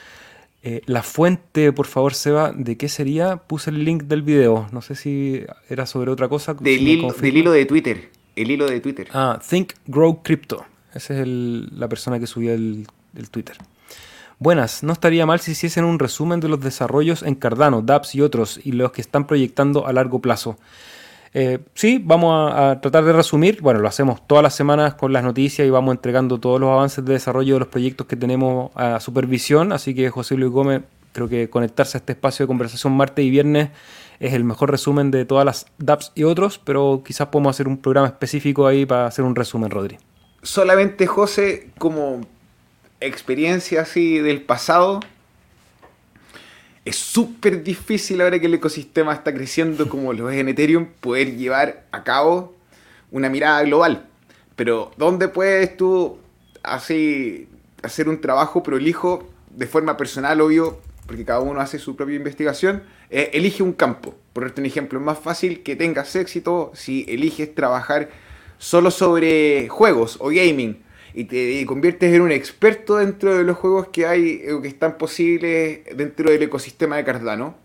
Speaker 1: Eh, la fuente, por favor, Seba, ¿de qué sería? Puse el link del video. No sé si era sobre otra cosa.
Speaker 2: Del, hilo, de Twitter. El hilo de Twitter.
Speaker 1: Ah, Think Grow Crypto. Esa es la persona que subió el del Twitter. Buenas, no estaría mal si hiciesen un resumen de los desarrollos en Cardano, DApps y otros, y los que están proyectando a largo plazo. Eh, sí, vamos a, tratar de resumir. Bueno, lo hacemos todas las semanas con las noticias y vamos entregando todos los avances de desarrollo de los proyectos que tenemos a supervisión. Así que José Luis Gómez, creo que conectarse a este espacio de conversación martes y viernes es el mejor resumen de todas las DApps y otros, pero quizás podemos hacer un programa específico ahí para hacer un resumen, Rodri.
Speaker 2: Solamente, José, como experiencia así del pasado, es súper difícil ahora que el ecosistema está creciendo como lo es en Ethereum, poder llevar a cabo una mirada global. Pero ¿dónde puedes tú hacer un trabajo prolijo de forma personal, obvio, porque cada uno hace su propia investigación? Eh, elige un campo. Por un ejemplo, es más fácil que tengas éxito si eliges trabajar solo sobre juegos o gaming y te conviertes en un experto dentro de los juegos que hay o que están posibles dentro del ecosistema de Cardano,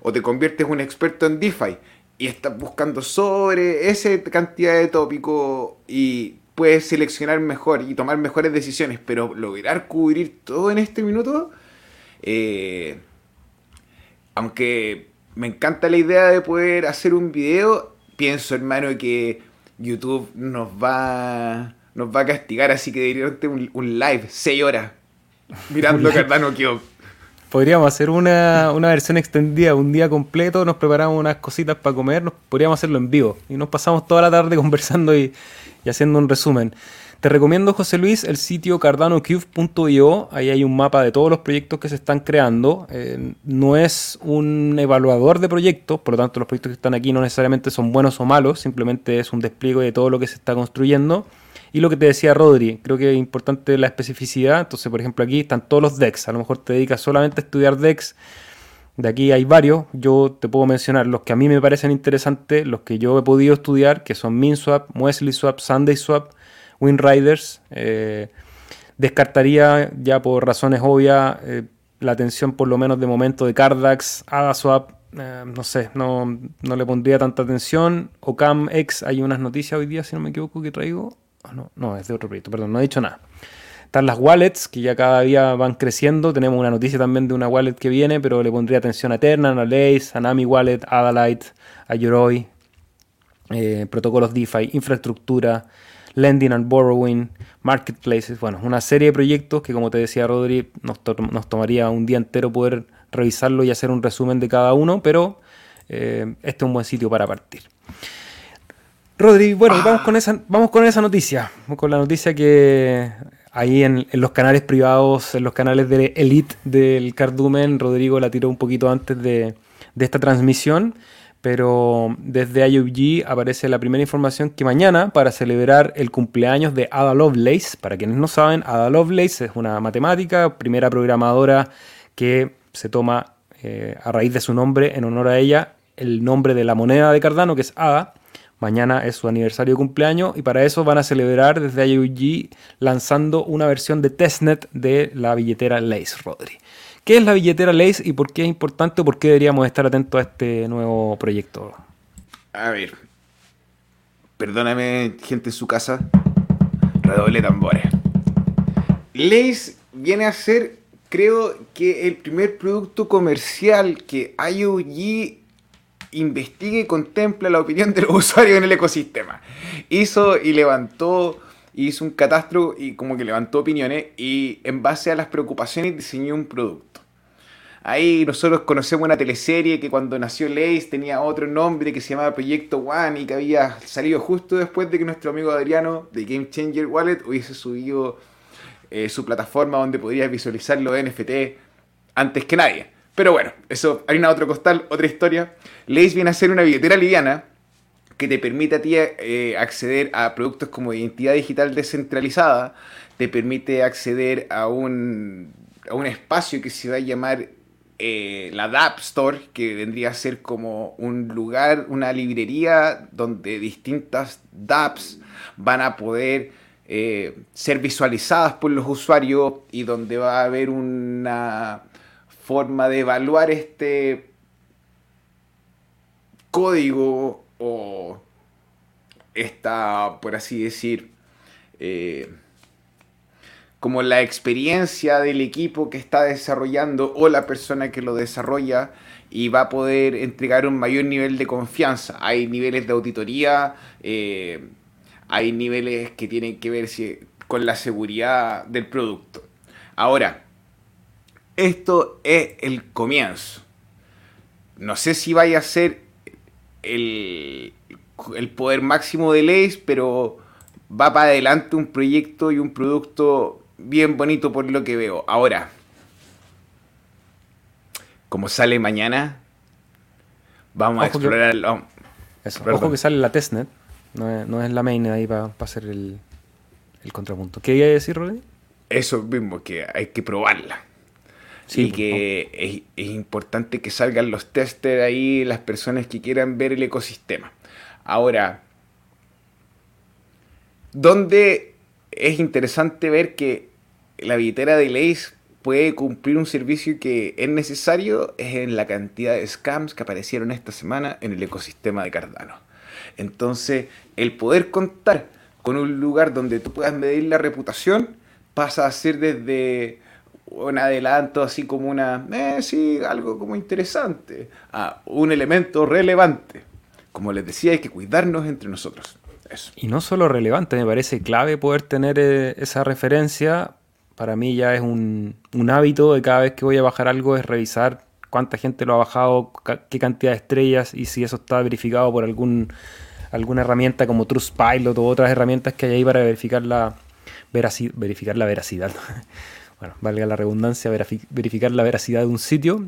Speaker 2: o te conviertes en un experto en DeFi y estás buscando sobre esa cantidad de tópicos y puedes seleccionar mejor y tomar mejores decisiones, pero lograr cubrir todo en este minuto, eh, aunque me encanta la idea de poder hacer un video, pienso hermano que YouTube nos va nos va a castigar, así que directamente un, un live, 6 horas, mirando Cardano Kyo.
Speaker 1: Podríamos hacer una, versión extendida, un día completo, nos preparamos unas cositas para comer, podríamos hacerlo en vivo y nos pasamos toda la tarde conversando y, haciendo un resumen. Te recomiendo, José Luis, el sitio cardanocube.io. Ahí hay un mapa de todos los proyectos que se están creando. Eh, no es un evaluador de proyectos, por lo tanto los proyectos que están aquí no necesariamente son buenos o malos, simplemente es un despliegue de todo lo que se está construyendo. Y lo que te decía Rodri, creo que es importante la especificidad. Entonces, por ejemplo, aquí están todos los decks. A lo mejor te dedicas solamente a estudiar decks. De aquí hay varios. Yo te puedo mencionar los que a mí me parecen interesantes, los que yo he podido estudiar, que son MinSwap, Muesli Swap, Sunday Swap, WinRiders. Eh, descartaría ya por razones obvias eh, la atención por lo menos de momento de Cardax, AdaSwap, eh, no sé, no, no, le pondría tanta atención. Ocam X, hay unas noticias hoy día, si no me equivoco, que traigo. Ah, no, no, es de otro proyecto, perdón, no he dicho nada. Están las wallets, que ya cada día van creciendo. Tenemos una noticia también de una wallet que viene, pero le pondría atención a Eterna, a Lace, a Nami Wallet, a Adalite, a Yoroi, eh, protocolos DeFi, infraestructura, lending and borrowing, marketplaces. Bueno, una serie de proyectos que, como te decía Rodri, nos, tomaría un día entero poder revisarlo y hacer un resumen de cada uno, pero eh, este es un buen sitio para partir. Rodri, bueno, ah. vamos, con esa, vamos con esa noticia, con la noticia que ahí en, los canales privados, en los canales de Elite del Cardumen, Rodrigo la tiró un poquito antes de, de esta transmisión, pero desde IOG aparece la primera información que mañana, para celebrar el cumpleaños de Ada Lovelace, para quienes no saben, Ada Lovelace es una matemática, primera programadora que se toma eh, a raíz de su nombre, en honor a ella, el nombre de la moneda de Cardano, que es ADA. Mañana es su aniversario de cumpleaños y para eso van a celebrar desde IOG lanzando una versión de testnet de la billetera Lace, Rodri. ¿Qué es la billetera Lace y por qué es importante o por qué deberíamos estar atentos a este nuevo proyecto?
Speaker 2: A ver, perdóname, gente en su casa, redoble tambores. Lace viene a ser creo que el primer producto comercial que IOG investigue y contempla la opinión de los usuarios en el ecosistema. Hizo y levantó, hizo un catastro y como que levantó opiniones y en base a las preocupaciones diseñó un producto. Ahí nosotros conocemos una teleserie que cuando nació Lace tenía otro nombre que se llamaba Proyecto One y que había salido justo después de que nuestro amigo Adriano de Game Changer Wallet hubiese subido eh, su plataforma donde podrías visualizar los NFT antes que nadie. Pero bueno, eso, harina otro costal, otra historia. Lace viene a ser una billetera liviana que te permite a ti eh, acceder a productos como identidad digital descentralizada, te permite acceder a un, a un espacio que se va a llamar eh, la DApp Store, que vendría a ser como un lugar, una librería donde distintas DApps van a poder eh, ser visualizadas por los usuarios y donde va a haber una forma de evaluar este código o esta, por así decir, eh, como la experiencia del equipo que está desarrollando o la persona que lo desarrolla y va a poder entregar un mayor nivel de confianza. Hay niveles de auditoría, eh, hay niveles que tienen que ver con la seguridad del producto. Ahora, esto es el comienzo. No sé si vaya a ser el, poder máximo de leyes, pero va para adelante un proyecto y un producto bien bonito por lo que veo. Ahora, como sale mañana, vamos a explorar.
Speaker 1: ojo que sale la testnet. No es, la main ahí para hacer el, contrapunto. ¿Qué iba a decir, Rodri?
Speaker 2: Eso mismo, que hay que probarla. Sí, y que es, importante que salgan los testers ahí, las personas que quieran ver el ecosistema. Ahora, donde es interesante ver que la billetera de Lace puede cumplir un servicio que es necesario es en la cantidad de scams que aparecieron esta semana en el ecosistema de Cardano. Entonces, el poder contar con un lugar donde tú puedas medir la reputación pasa a ser desde un adelanto así como una, eh, sí, algo como interesante, a un elemento relevante. Como les decía, hay que cuidarnos entre nosotros.
Speaker 1: Y no solo relevante, me parece clave poder tener eh, esa referencia. Para mí ya es un, un hábito de cada vez que voy a bajar algo es revisar cuánta gente lo ha bajado, qué cantidad de estrellas y si eso está verificado por algún alguna herramienta como Trustpilot o otras herramientas que hay ahí para verificar la, verificar la veracidad. bueno, valga la redundancia, verificar la veracidad de un sitio.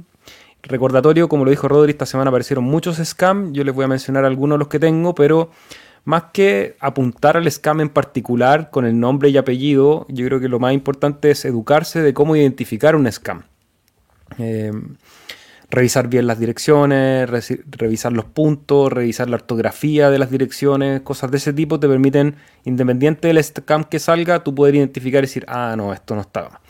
Speaker 1: Recordatorio, como lo dijo Rodri, esta semana aparecieron muchos scams. Yo les voy a mencionar algunos de los que tengo, pero más que apuntar al scam en particular con el nombre y apellido, yo creo que lo más importante es educarse de cómo identificar un scam. Eh, revisar bien las direcciones, revisar los puntos, revisar la ortografía de las direcciones, cosas de ese tipo te permiten, independiente del scam que salga, tú poder identificar y decir, ah, no, esto no estaba.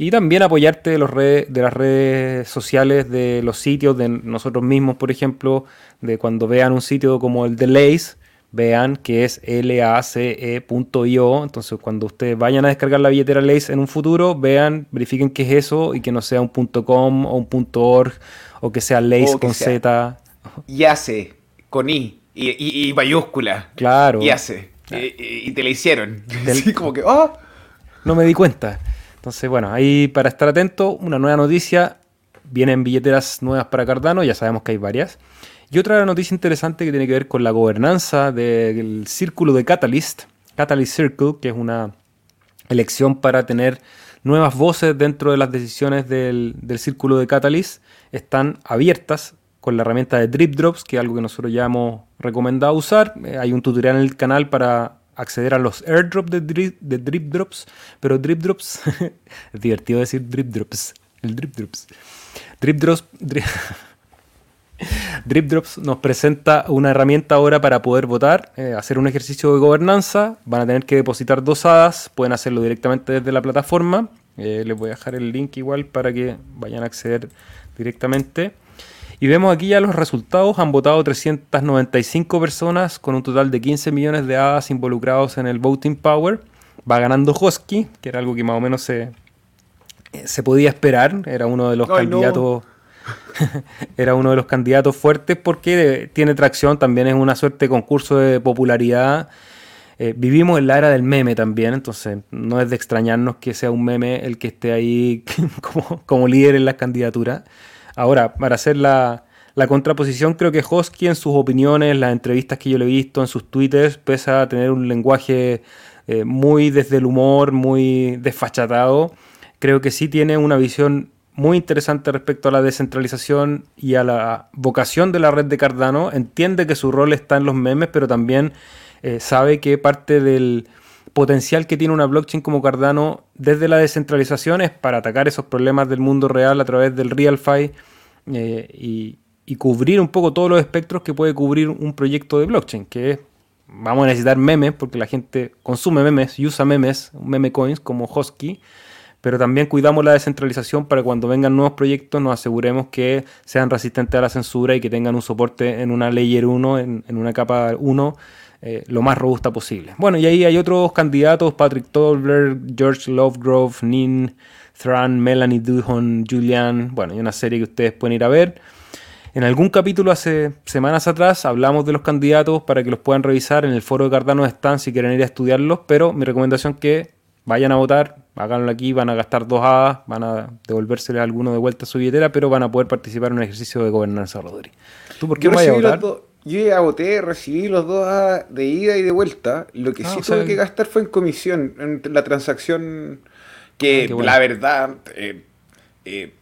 Speaker 1: Y también apoyarte de, los de las redes sociales, de los sitios, de nosotros mismos, por ejemplo, de cuando vean un sitio como el de Lace, vean que es lace.io. Entonces, cuando ustedes vayan a descargar la billetera Lace en un futuro, vean, verifiquen qué es eso y que no sea un .com o un .org o que sea Lace con Z.
Speaker 2: Yace, con I y, mayúscula.
Speaker 1: Claro.
Speaker 2: Yace. Y, te la hicieron. Así como que, oh.
Speaker 1: No me di cuenta. Entonces, bueno, ahí para estar atento, una nueva noticia. Vienen billeteras nuevas para Cardano, ya sabemos que hay varias. Y otra noticia interesante que tiene que ver con la gobernanza del círculo de Catalyst, Catalyst Circle, que es una elección para tener nuevas voces dentro de las decisiones del, círculo de Catalyst, están abiertas con la herramienta de Drip Drops, que es algo que nosotros ya hemos recomendado usar. Eh, hay un tutorial en el canal para acceder a los airdrops de Drip, drip Drops, pero Drip Drops, es divertido decir Drip Drops, el Drip Drops. Drip Drops... DripDrops nos presenta una herramienta ahora para poder votar, eh, hacer un ejercicio de gobernanza. Van a tener que depositar dos hadas, pueden hacerlo directamente desde la plataforma. Eh, les voy a dejar el link igual para que vayan a acceder directamente. Y vemos aquí ya los resultados. Han votado 395 personas con un total de 15 millones de hadas involucrados en el Voting Power. Va ganando Hosky, que era algo que más o menos se, se podía esperar. Era uno de los candidatos. era uno de los candidatos fuertes porque tiene tracción, también es una suerte de concurso de popularidad. Eh, vivimos en la era del meme también, entonces no es de extrañarnos que sea un meme el que esté ahí como, líder en las candidaturas. Ahora, para hacer la, contraposición, creo que Hosky en sus opiniones, las entrevistas que yo le he visto, en sus tweets, pese a tener un lenguaje eh, muy desde el humor, muy desfachatado, creo que sí tiene una visión muy interesante respecto a la descentralización y a la vocación de la red de Cardano. Entiende que su rol está en los memes, pero también eh, sabe que parte del potencial que tiene una blockchain como Cardano desde la descentralización es para atacar esos problemas del mundo real a través del RealFi eh, y, cubrir un poco todos los espectros que puede cubrir un proyecto de blockchain, que es, vamos a necesitar memes, porque la gente consume memes y usa memes, meme coins como Hosky, pero también cuidamos la descentralización para cuando vengan nuevos proyectos nos aseguremos que sean resistentes a la censura y que tengan un soporte en una layer 1, en, una capa 1, eh, lo más robusta posible. Bueno, y ahí hay otros candidatos, Patrick Tolbert, George Lovegrove, Nin, Thran, Melanie Duhon, Julian, bueno, hay una serie que ustedes pueden ir a ver. En algún capítulo hace semanas atrás hablamos de los candidatos para que los puedan revisar. En el foro de Cardano están si quieren ir a estudiarlos, pero mi recomendación es que vayan a votar, háganlo aquí, van a gastar dos hadas, van a devolvérsele a alguno de vuelta a su billetera, pero van a poder participar en un ejercicio de gobernanza, Rodri.
Speaker 2: ¿Tú por qué vas a votar? Yo ya voté, recibí los dos de ida y de vuelta. Lo que ah, sí tuve que gastar fue en comisión, en la transacción que, ah, la verdad, eh, eh,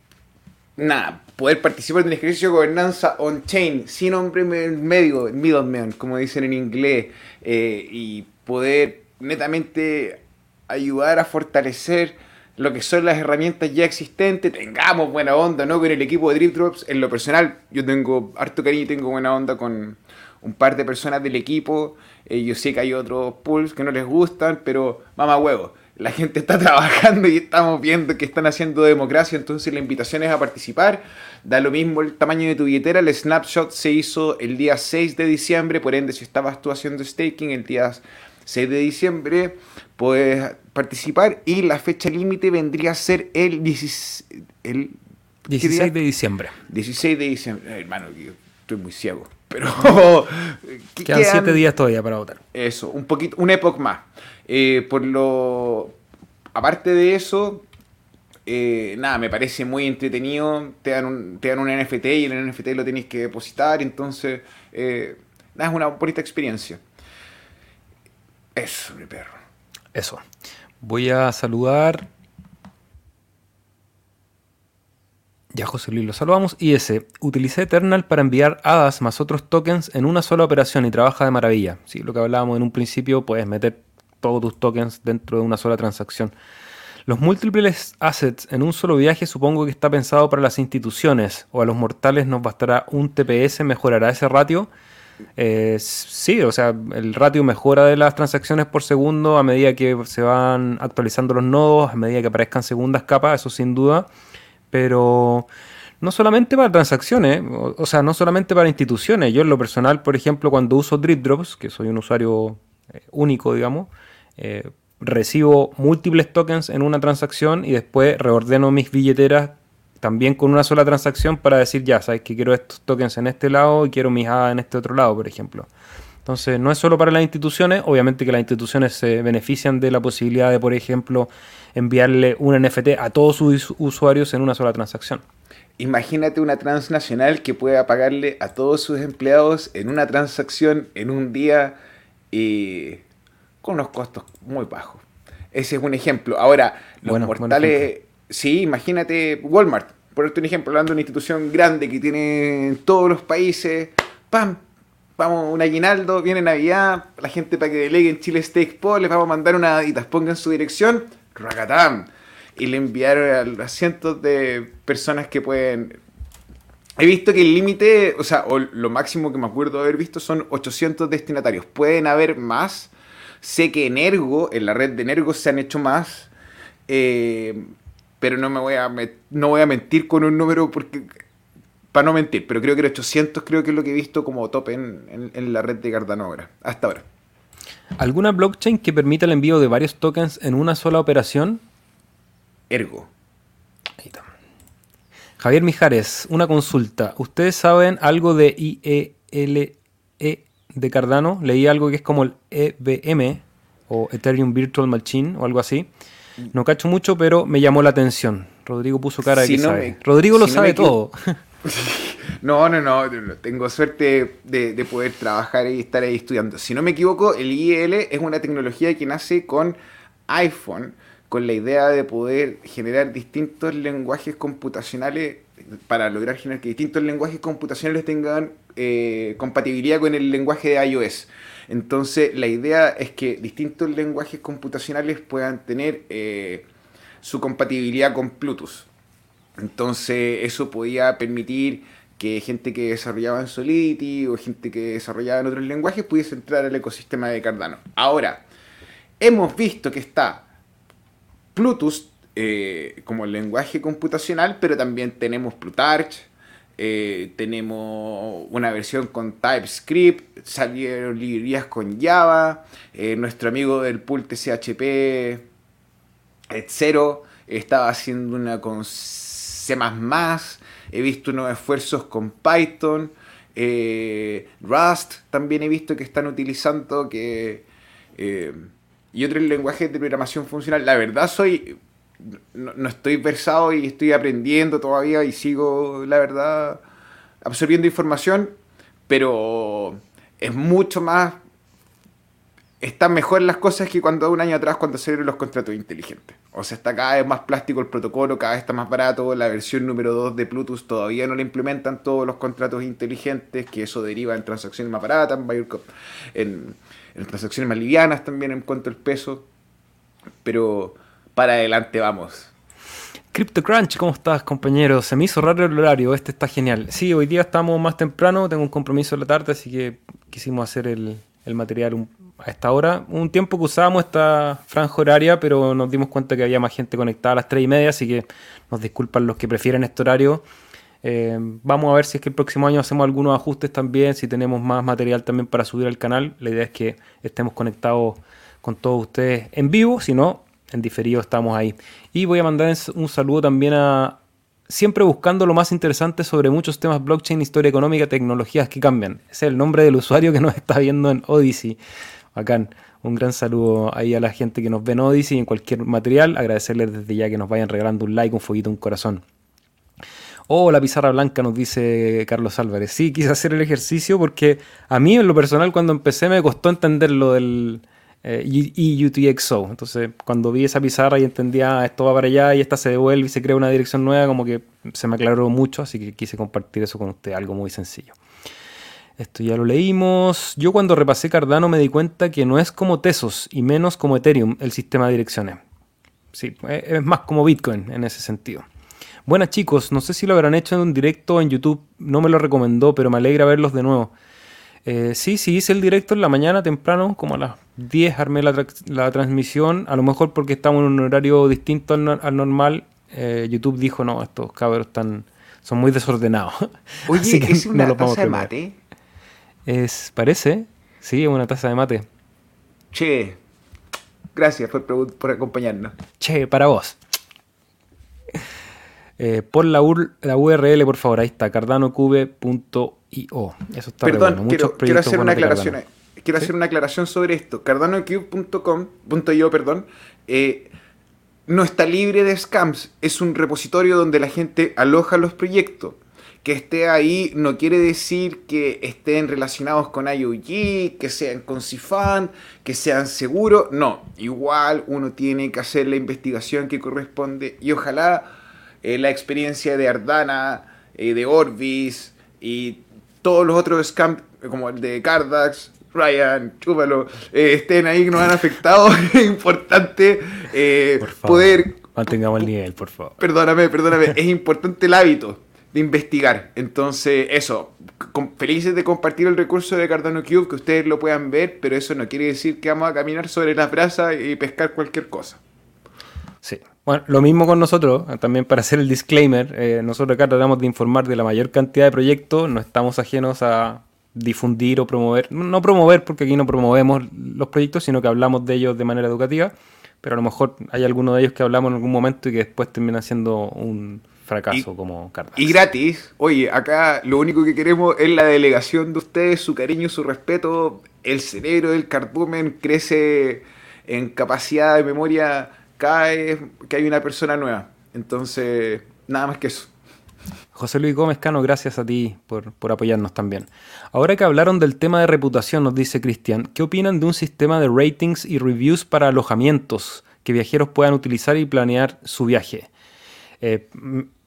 Speaker 2: nada, poder participar en un ejercicio de gobernanza on-chain, sin hombre en medio, middleman, como dicen en inglés, eh, y poder netamente ayudar a fortalecer lo que son las herramientas ya existentes, tengamos buena onda, ¿no? Con el equipo de Drip Drops, en lo personal, yo tengo harto cariño y tengo buena onda con un par de personas del equipo. Eh, yo sé que hay otros pools que no les gustan, pero mamá huevo, la gente está trabajando y estamos viendo que están haciendo democracia, entonces la invitación es a participar. Da lo mismo el tamaño de tu billetera, el snapshot se hizo el día 6 de diciembre, por ende si estabas tú haciendo staking el día 6 de diciembre, puedes participar y la fecha límite vendría a ser el, 16,
Speaker 1: el 16 de diciembre.
Speaker 2: 16 de diciembre. Eh, hermano, yo estoy muy ciego. Pero
Speaker 1: quedan 7 días todavía para votar.
Speaker 2: Eso, un poquito, una época más. Eh, por lo aparte de eso, eh, nada, me parece muy entretenido. Te dan, un, te dan un NFT y el NFT lo tenéis que depositar. Entonces, nada, es una bonita experiencia. Eso, mi perro.
Speaker 1: Eso. Voy a saludar. Ya José Luis lo saludamos. Y ese, utilicé Eternal para enviar hadas más otros tokens en una sola operación y trabaja de maravilla. Sí, lo que hablábamos en un principio, puedes meter todos tus tokens dentro de una sola transacción. Los múltiples assets en un solo viaje supongo que está pensado para las instituciones o a los mortales nos bastará un TPS, mejorará ese ratio. Sí, o sea, el ratio mejora de las transacciones por segundo a medida que se van actualizando los nodos, a medida que aparezcan segundas capas, eso sin duda. Pero no solamente para transacciones, o, sea, no solamente para instituciones. Yo en lo personal, por ejemplo, cuando uso Drip Drops, que soy un usuario eh, único, digamos, eh, recibo múltiples tokens en una transacción y después reordeno mis billeteras también con una sola transacción para decir, ya, sabes que quiero estos tokens en este lado y quiero mis A en este otro lado, por ejemplo. Entonces, no es solo para las instituciones, obviamente que las instituciones se benefician de la posibilidad de, por ejemplo, enviarle un NFT a todos sus usuarios en una sola transacción.
Speaker 2: Imagínate una transnacional que pueda pagarle a todos sus empleados en una transacción en un día y con unos costos muy bajos. Ese es un ejemplo. Ahora, los mortales, sí, imagínate Walmart, por ejemplo, hablando de una institución grande que tiene en todos los países, ¡pam! Vamos, un aguinaldo, viene Navidad, la gente para que deleguen Chile Steak Po, les vamos a mandar una aditas, pongan su dirección, racatán. Y le enviaron a cientos de personas que pueden He visto que el límite, o sea, o lo máximo que me acuerdo de haber visto son 800 destinatarios. Pueden haber más, Sé que en Ergo, en la red de Ergo se han hecho más, eh, pero no me voy a no voy a mentir con un número porque para no mentir, pero creo que el 800 creo que es lo que he visto como top en, la red de Cardano ahora, hasta ahora.
Speaker 1: ¿Alguna blockchain que permita el envío de varios tokens en una sola operación?
Speaker 2: Ergo.
Speaker 1: Javier Mijares, una consulta. ¿Ustedes saben algo de IELE de Cardano, leí algo que es como el EVM o Ethereum Virtual Machine o algo así. No cacho mucho, pero me llamó la atención. Rodrigo puso cara de que sabe. Rodrigo lo sabe todo.
Speaker 2: No, no, no, tengo suerte de, poder trabajar y estar ahí estudiando. Si no me equivoco, el IEL es una tecnología que nace con iPhone, con la idea de poder generar distintos lenguajes computacionales para lograr generar que distintos lenguajes computacionales tengan eh, compatibilidad con el lenguaje de iOS. Entonces, la idea es que distintos lenguajes computacionales puedan tener eh, su compatibilidad con Bluetooth. Entonces, eso podía permitir que gente que desarrollaba en Solidity o gente que desarrollaba en otros lenguajes pudiese entrar al ecosistema de Cardano. Ahora, hemos visto que está Bluetooth eh, como lenguaje computacional, pero también tenemos Plutarch, eh, tenemos una versión con TypeScript, salieron librerías con Java, eh, nuestro amigo del pool TCHP, Zero, estaba haciendo una con C++, he visto unos esfuerzos con Python, Rust también he visto que están utilizando que... y otros lenguajes de programación funcional. La verdad soy no, estoy versado y estoy aprendiendo todavía y sigo, la verdad, absorbiendo información, pero es mucho más... Están mejor las cosas que cuando un año atrás cuando salieron los contratos inteligentes. O sea, está cada vez más plástico el protocolo, cada vez está más barato. La versión número 2 de Bluetooth todavía no le implementan todos los contratos inteligentes, que eso deriva en transacciones más baratas, en, en transacciones más livianas también en cuanto al peso. Pero para adelante vamos.
Speaker 1: CryptoCrunch, ¿cómo estás, compañero? Se me hizo raro el horario, este está genial. Sí, hoy día estamos más temprano, tengo un compromiso en la tarde, así que quisimos hacer el, material a esta hora. Un tiempo que usábamos esta franja horaria, pero nos dimos cuenta que había más gente conectada a las 3 y media, así que nos disculpan los que prefieren este horario. Eh, vamos a ver si es que el próximo año hacemos algunos ajustes también, si tenemos más material también para subir al canal. La idea es que estemos conectados con todos ustedes en vivo, si no, en diferido estamos ahí. Y voy a mandar un saludo también a siempre buscando lo más interesante sobre muchos temas blockchain, historia económica, tecnologías que cambian. Ese es el nombre del usuario que nos está viendo en Odyssey. Bacán. Un gran saludo ahí a la gente que nos ve en Odyssey y en cualquier material. Agradecerles desde ya que nos vayan regalando un like, un fueguito, un corazón. Oh, la pizarra blanca, nos dice Carlos Álvarez. Sí, quise hacer el ejercicio porque a mí en lo personal cuando empecé me costó entender lo del, eh, y UTXO. Entonces, cuando vi esa pizarra y entendía ah, esto va para allá y esta se devuelve y se crea una dirección nueva, como que se me aclaró mucho, así que quise compartir eso con usted, algo muy sencillo. Esto ya lo leímos. Yo cuando repasé Cardano me di cuenta que no es como Tesos y menos como Ethereum el sistema de direcciones. sí, es más como Bitcoin en ese sentido. Buenas chicos, no sé si lo habrán hecho en un directo en YouTube, no me lo recomendó, pero me alegra verlos de nuevo. Eh, sí, sí, hice el directo en la mañana temprano, como a las 10 armé la, transmisión, a lo mejor porque estamos en un horario distinto al, normal. Eh, YouTube dijo, no, estos cabros están, son muy desordenados.
Speaker 2: Oye, ¿es una taza de mate?
Speaker 1: Es, parece, sí, es una taza de mate.
Speaker 2: Che, gracias por, por acompañarnos.
Speaker 1: Che, para vos. Eh, por la, URL, por favor, ahí está, cardanocube.io.
Speaker 2: Eso está Perdón, quiero, quiero, hacer una aclaración. Quiero hacer una aclaración sobre esto. Cardanocube.com.io, perdón, eh, no está libre de scams. Es un repositorio donde la gente aloja los proyectos. Que esté ahí no quiere decir que estén relacionados con IOG, que sean con Cifan, que sean seguros. No, igual uno tiene que hacer la investigación que corresponde y ojalá eh, la experiencia de Ardana, eh, de Orbis y todos los otros scams como el de Cardax, Ryan, Chúpalo, eh, estén ahí que nos han afectado. es importante poder...
Speaker 1: Mantengamos el nivel, por favor.
Speaker 2: Perdóname, perdóname. es importante el hábito de investigar. Entonces, eso, felices de compartir el recurso de Cardano Cube, que ustedes lo puedan ver, pero eso no quiere decir que vamos a caminar sobre las brasas y pescar cualquier cosa.
Speaker 1: Sí. Bueno, lo mismo con nosotros, también para hacer el disclaimer, eh, nosotros acá tratamos de informar de la mayor cantidad de proyectos, no estamos ajenos a difundir o promover, no promover porque aquí no promovemos los proyectos, sino que hablamos de ellos de manera educativa, pero a lo mejor hay alguno de ellos que hablamos en algún momento y que después termina siendo un fracaso como cartas.
Speaker 2: Y gratis, oye, acá lo único que queremos es la delegación de ustedes, su cariño, su respeto, el cerebro del cardumen crece en capacidad de memoria cae que hay una persona nueva. Entonces, nada más que eso.
Speaker 1: José Luis Gómez Cano, gracias a ti por, apoyarnos también. Ahora que hablaron del tema de reputación, nos dice Cristian, ¿qué opinan de un sistema de ratings y reviews para alojamientos que viajeros puedan utilizar y planear su viaje? Eh,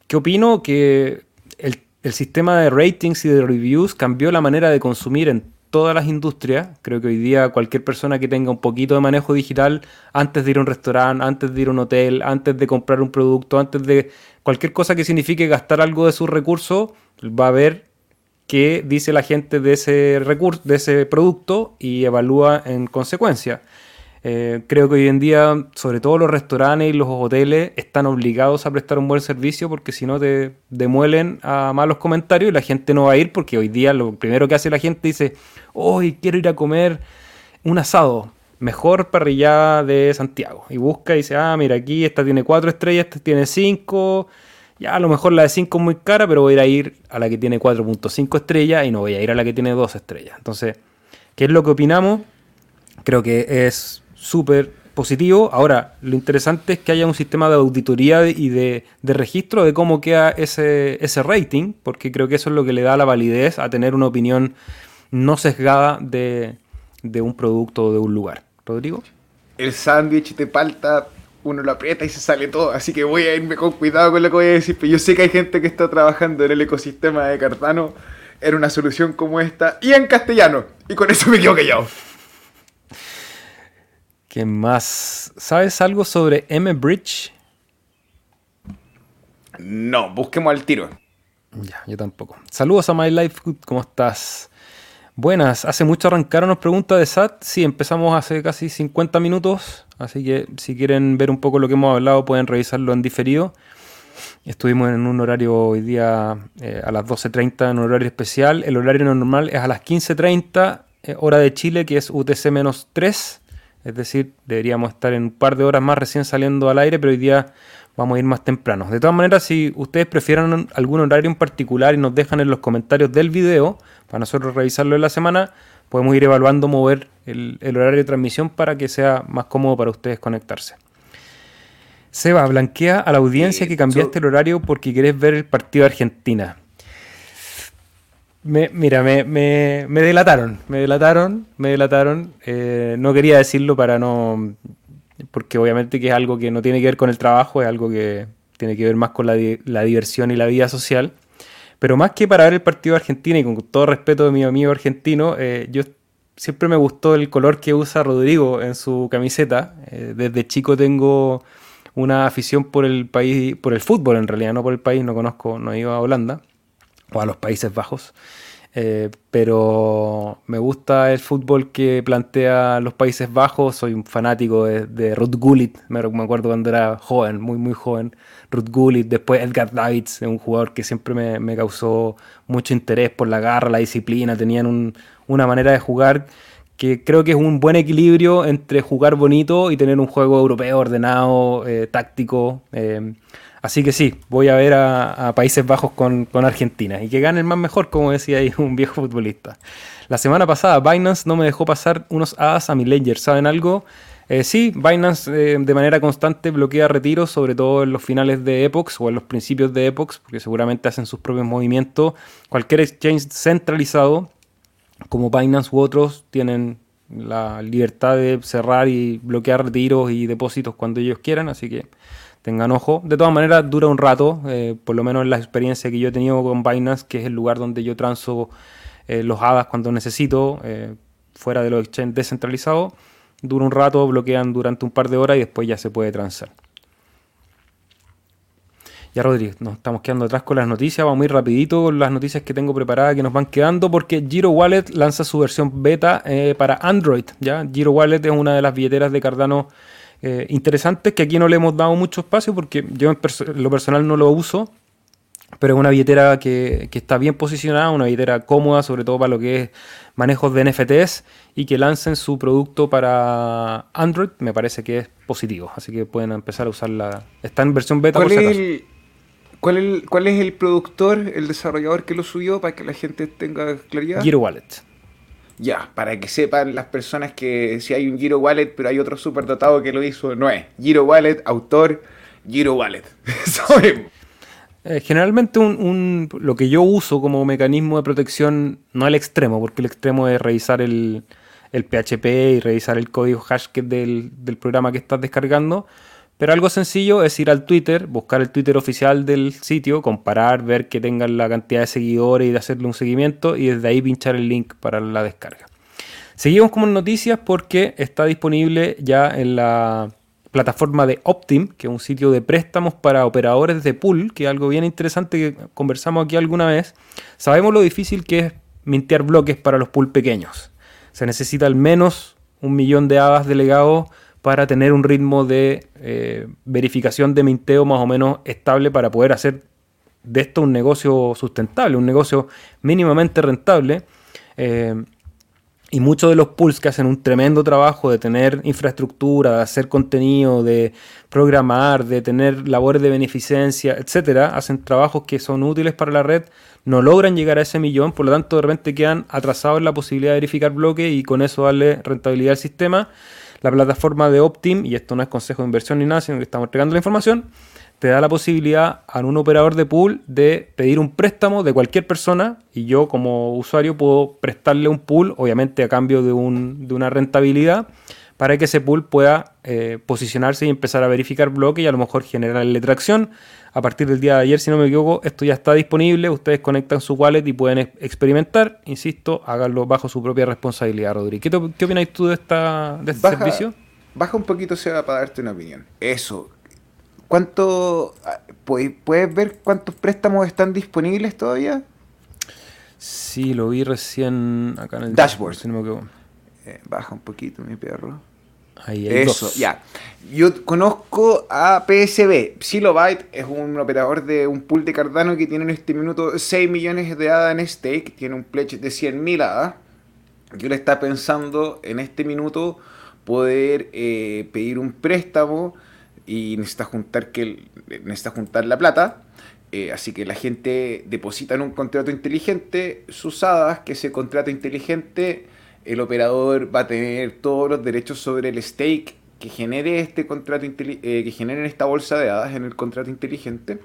Speaker 1: ¿Qué opino? Que el, el sistema de ratings y de reviews cambió la manera de consumir en todas las industrias. Creo que hoy día cualquier persona que tenga un poquito de manejo digital, antes de ir a un restaurante, antes de ir a un hotel, antes de comprar un producto, antes de cualquier cosa que signifique gastar algo de sus recursos, va a ver qué dice la gente de ese recurso, de ese producto y evalúa en consecuencia. Eh, creo que hoy en día, sobre todo los restaurantes y los hoteles, están obligados a prestar un buen servicio porque si no te demuelen a malos comentarios y la gente no va a ir porque hoy día lo primero que hace la gente dice, hoy quiero ir a comer un asado, mejor parrillada de Santiago. Y busca y dice, ah, mira, aquí esta tiene cuatro estrellas, esta tiene cinco. Ya, a lo mejor la de 5 es muy cara, pero voy a ir a, ir a la que tiene 4.5 estrellas y no voy a ir a la que tiene 2 estrellas. Entonces, ¿qué es lo que opinamos? Creo que es súper positivo. Ahora, lo interesante es que haya un sistema de auditoría y de, registro de cómo queda ese, ese, rating, porque creo que eso es lo que le da la validez a tener una opinión no sesgada de, un producto o de un lugar. Rodrigo.
Speaker 2: El sándwich de palta, uno lo aprieta y se sale todo, así que voy a irme con cuidado con lo que voy a decir, pero yo sé que hay gente que está trabajando en el ecosistema de Cardano en una solución como esta y en castellano, y con eso me quedo callado.
Speaker 1: ¿Qué más? ¿Sabes algo sobre M-Bridge?
Speaker 2: No, busquemos al tiro.
Speaker 1: Ya, yo tampoco. Saludos a My Life ¿cómo estás? Buenas, hace mucho arrancaron nos pregunta de SAT. Sí, empezamos hace casi 50 minutos, así que si quieren ver un poco lo que hemos hablado pueden revisarlo en diferido. Estuvimos en un horario hoy día eh, a las 12.30 en un horario especial. El horario normal es a las 15.30 eh, hora de Chile, que es UTC-3. Es decir, deberíamos estar en un par de horas más recién saliendo al aire, pero hoy día vamos a ir más temprano. De todas maneras, si ustedes prefieren algún horario en particular y nos dejan en los comentarios del video, para nosotros revisarlo en la semana, podemos ir evaluando mover el, horario de transmisión para que sea más cómodo para ustedes conectarse. Seba, blanquea a la audiencia que cambiaste el horario porque querés ver el partido de Argentina. Me, mira, me, me, me, delataron, me delataron, me delataron. Eh, no quería decirlo para no... Porque obviamente que es algo que no tiene que ver con el trabajo, es algo que tiene que ver más con la, la diversión y la vida social. Pero más que para ver el partido de Argentina, y con todo respeto de mi amigo argentino, eh, yo siempre me gustó el color que usa Rodrigo en su camiseta. Eh, desde chico tengo una afición por el país, por el fútbol en realidad, no por el país, no conozco, no he ido a Holanda o a los Países Bajos. Eh, pero me gusta el fútbol que plantea los Países Bajos. Soy un fanático de, de Ruth Gullit. Me, acuerdo cuando era joven, muy, muy joven. Ruth Gullit, después Edgar Davids, un jugador que siempre me, causó mucho interés por la garra, la disciplina. Tenían una manera de jugar que creo que es un buen equilibrio entre jugar bonito y tener un juego europeo ordenado, eh, táctico. Eh, Así que sí, voy a ver a, Países Bajos con, Argentina y que gane el más mejor, como decía un viejo futbolista. La semana pasada Binance no me dejó pasar unos hadas a mi ledger, ¿saben algo? Eh, sí, Binance eh, de manera constante bloquea retiros, sobre todo en los finales de Epox o en los principios de Epox, porque seguramente hacen sus propios movimientos. Cualquier exchange centralizado, como Binance u otros, tienen la libertad de cerrar y bloquear retiros y depósitos cuando ellos quieran, así que tengan ojo. De todas maneras, dura un rato, eh, por lo menos en la experiencia que yo he tenido con Binance, que es el lugar donde yo transo eh, los hadas cuando necesito, eh, fuera de los exchanges descentralizados. Dura un rato, bloquean durante un par de horas y después ya se puede transar. Ya, Rodríguez, nos estamos quedando atrás con las noticias. Vamos muy rapidito con las noticias que tengo preparadas que nos van quedando porque Giro Wallet lanza su versión beta para Android. ¿ya? Giro Wallet es una de las billeteras de Cardano eh, interesantes que aquí no le hemos dado mucho espacio porque yo en, lo personal no lo uso, pero es una billetera que, está bien posicionada, una billetera cómoda, sobre todo para lo que es manejos de NFTs y que lancen su producto para Android, me parece que es positivo, así que pueden empezar a usarla. Está en versión beta.
Speaker 2: ¿Cuál, es, el, cuál, ¿Cuál es el productor, el desarrollador que lo subió para que la gente tenga claridad?
Speaker 1: Giro Wallet.
Speaker 2: Ya, para que sepan las personas que si hay un Giro Wallet, pero hay otro superdotado que lo hizo, no es. Giro Wallet, autor, Giro Wallet.
Speaker 1: Eh, generalmente un, lo que yo uso como mecanismo de protección, no el extremo, porque el extremo es revisar el, el PHP y revisar el código hash del, del programa que estás descargando, pero algo sencillo es ir al Twitter, buscar el Twitter oficial del sitio, comparar, ver que tengan la cantidad de seguidores y de hacerle un seguimiento y desde ahí pinchar el link para la descarga. Seguimos como noticias porque está disponible ya en la plataforma de Optim, que es un sitio de préstamos para operadores de pool, que es algo bien interesante que conversamos aquí alguna vez. Sabemos lo difícil que es mintear bloques para los pool pequeños. Se necesita al menos un millón de hadas delegados para tener un ritmo de eh, verificación de minteo más o menos estable para poder hacer de esto un negocio sustentable, un negocio mínimamente rentable. Eh, y muchos de los pools que hacen un tremendo trabajo de tener infraestructura, de hacer contenido, de programar, de tener labores de beneficencia, etcétera, hacen trabajos que son útiles para la red, no logran llegar a ese millón, por lo tanto de repente quedan atrasados en la posibilidad de verificar bloques y con eso darle rentabilidad al sistema. La plataforma de Optim, y esto no es consejo de inversión ni nada, sino que estamos entregando la información, te da la posibilidad a un operador de pool de pedir un préstamo de cualquier persona y yo como usuario puedo prestarle un pool, obviamente a cambio de, un, de una rentabilidad, para que ese pool pueda eh, posicionarse y empezar a verificar bloques y a lo mejor generarle tracción. A partir del día de ayer, si no me equivoco, esto ya está disponible. Ustedes conectan su wallet y pueden experimentar. Insisto, háganlo bajo su propia responsabilidad, Rodríguez. ¿Qué, qué opinas tú de, esta, de este servicio?
Speaker 2: Baja un poquito, Seba, para darte una opinión. Eso. ¿Cuánto. Ah, ¿Puedes ver cuántos préstamos están disponibles todavía?
Speaker 1: Sí, lo vi recién acá en el
Speaker 2: dashboard. Si no me equivoco. Eh, baja un poquito, mi perro.
Speaker 1: Ahí
Speaker 2: Eso, ya. Yo conozco a PSB. Silobyte es un operador de un pool de Cardano que tiene en este minuto 6 millones de ADA en stake. Tiene un pledge de 100.000 ADA. Yo le está pensando en este minuto poder eh, pedir un préstamo y necesita juntar, que, necesita juntar la plata. Eh, así que la gente deposita en un contrato inteligente sus hadas, que ese contrato inteligente el operador va a tener todos los derechos sobre el stake que genere este contrato eh, que genere esta bolsa de hadas en el contrato inteligente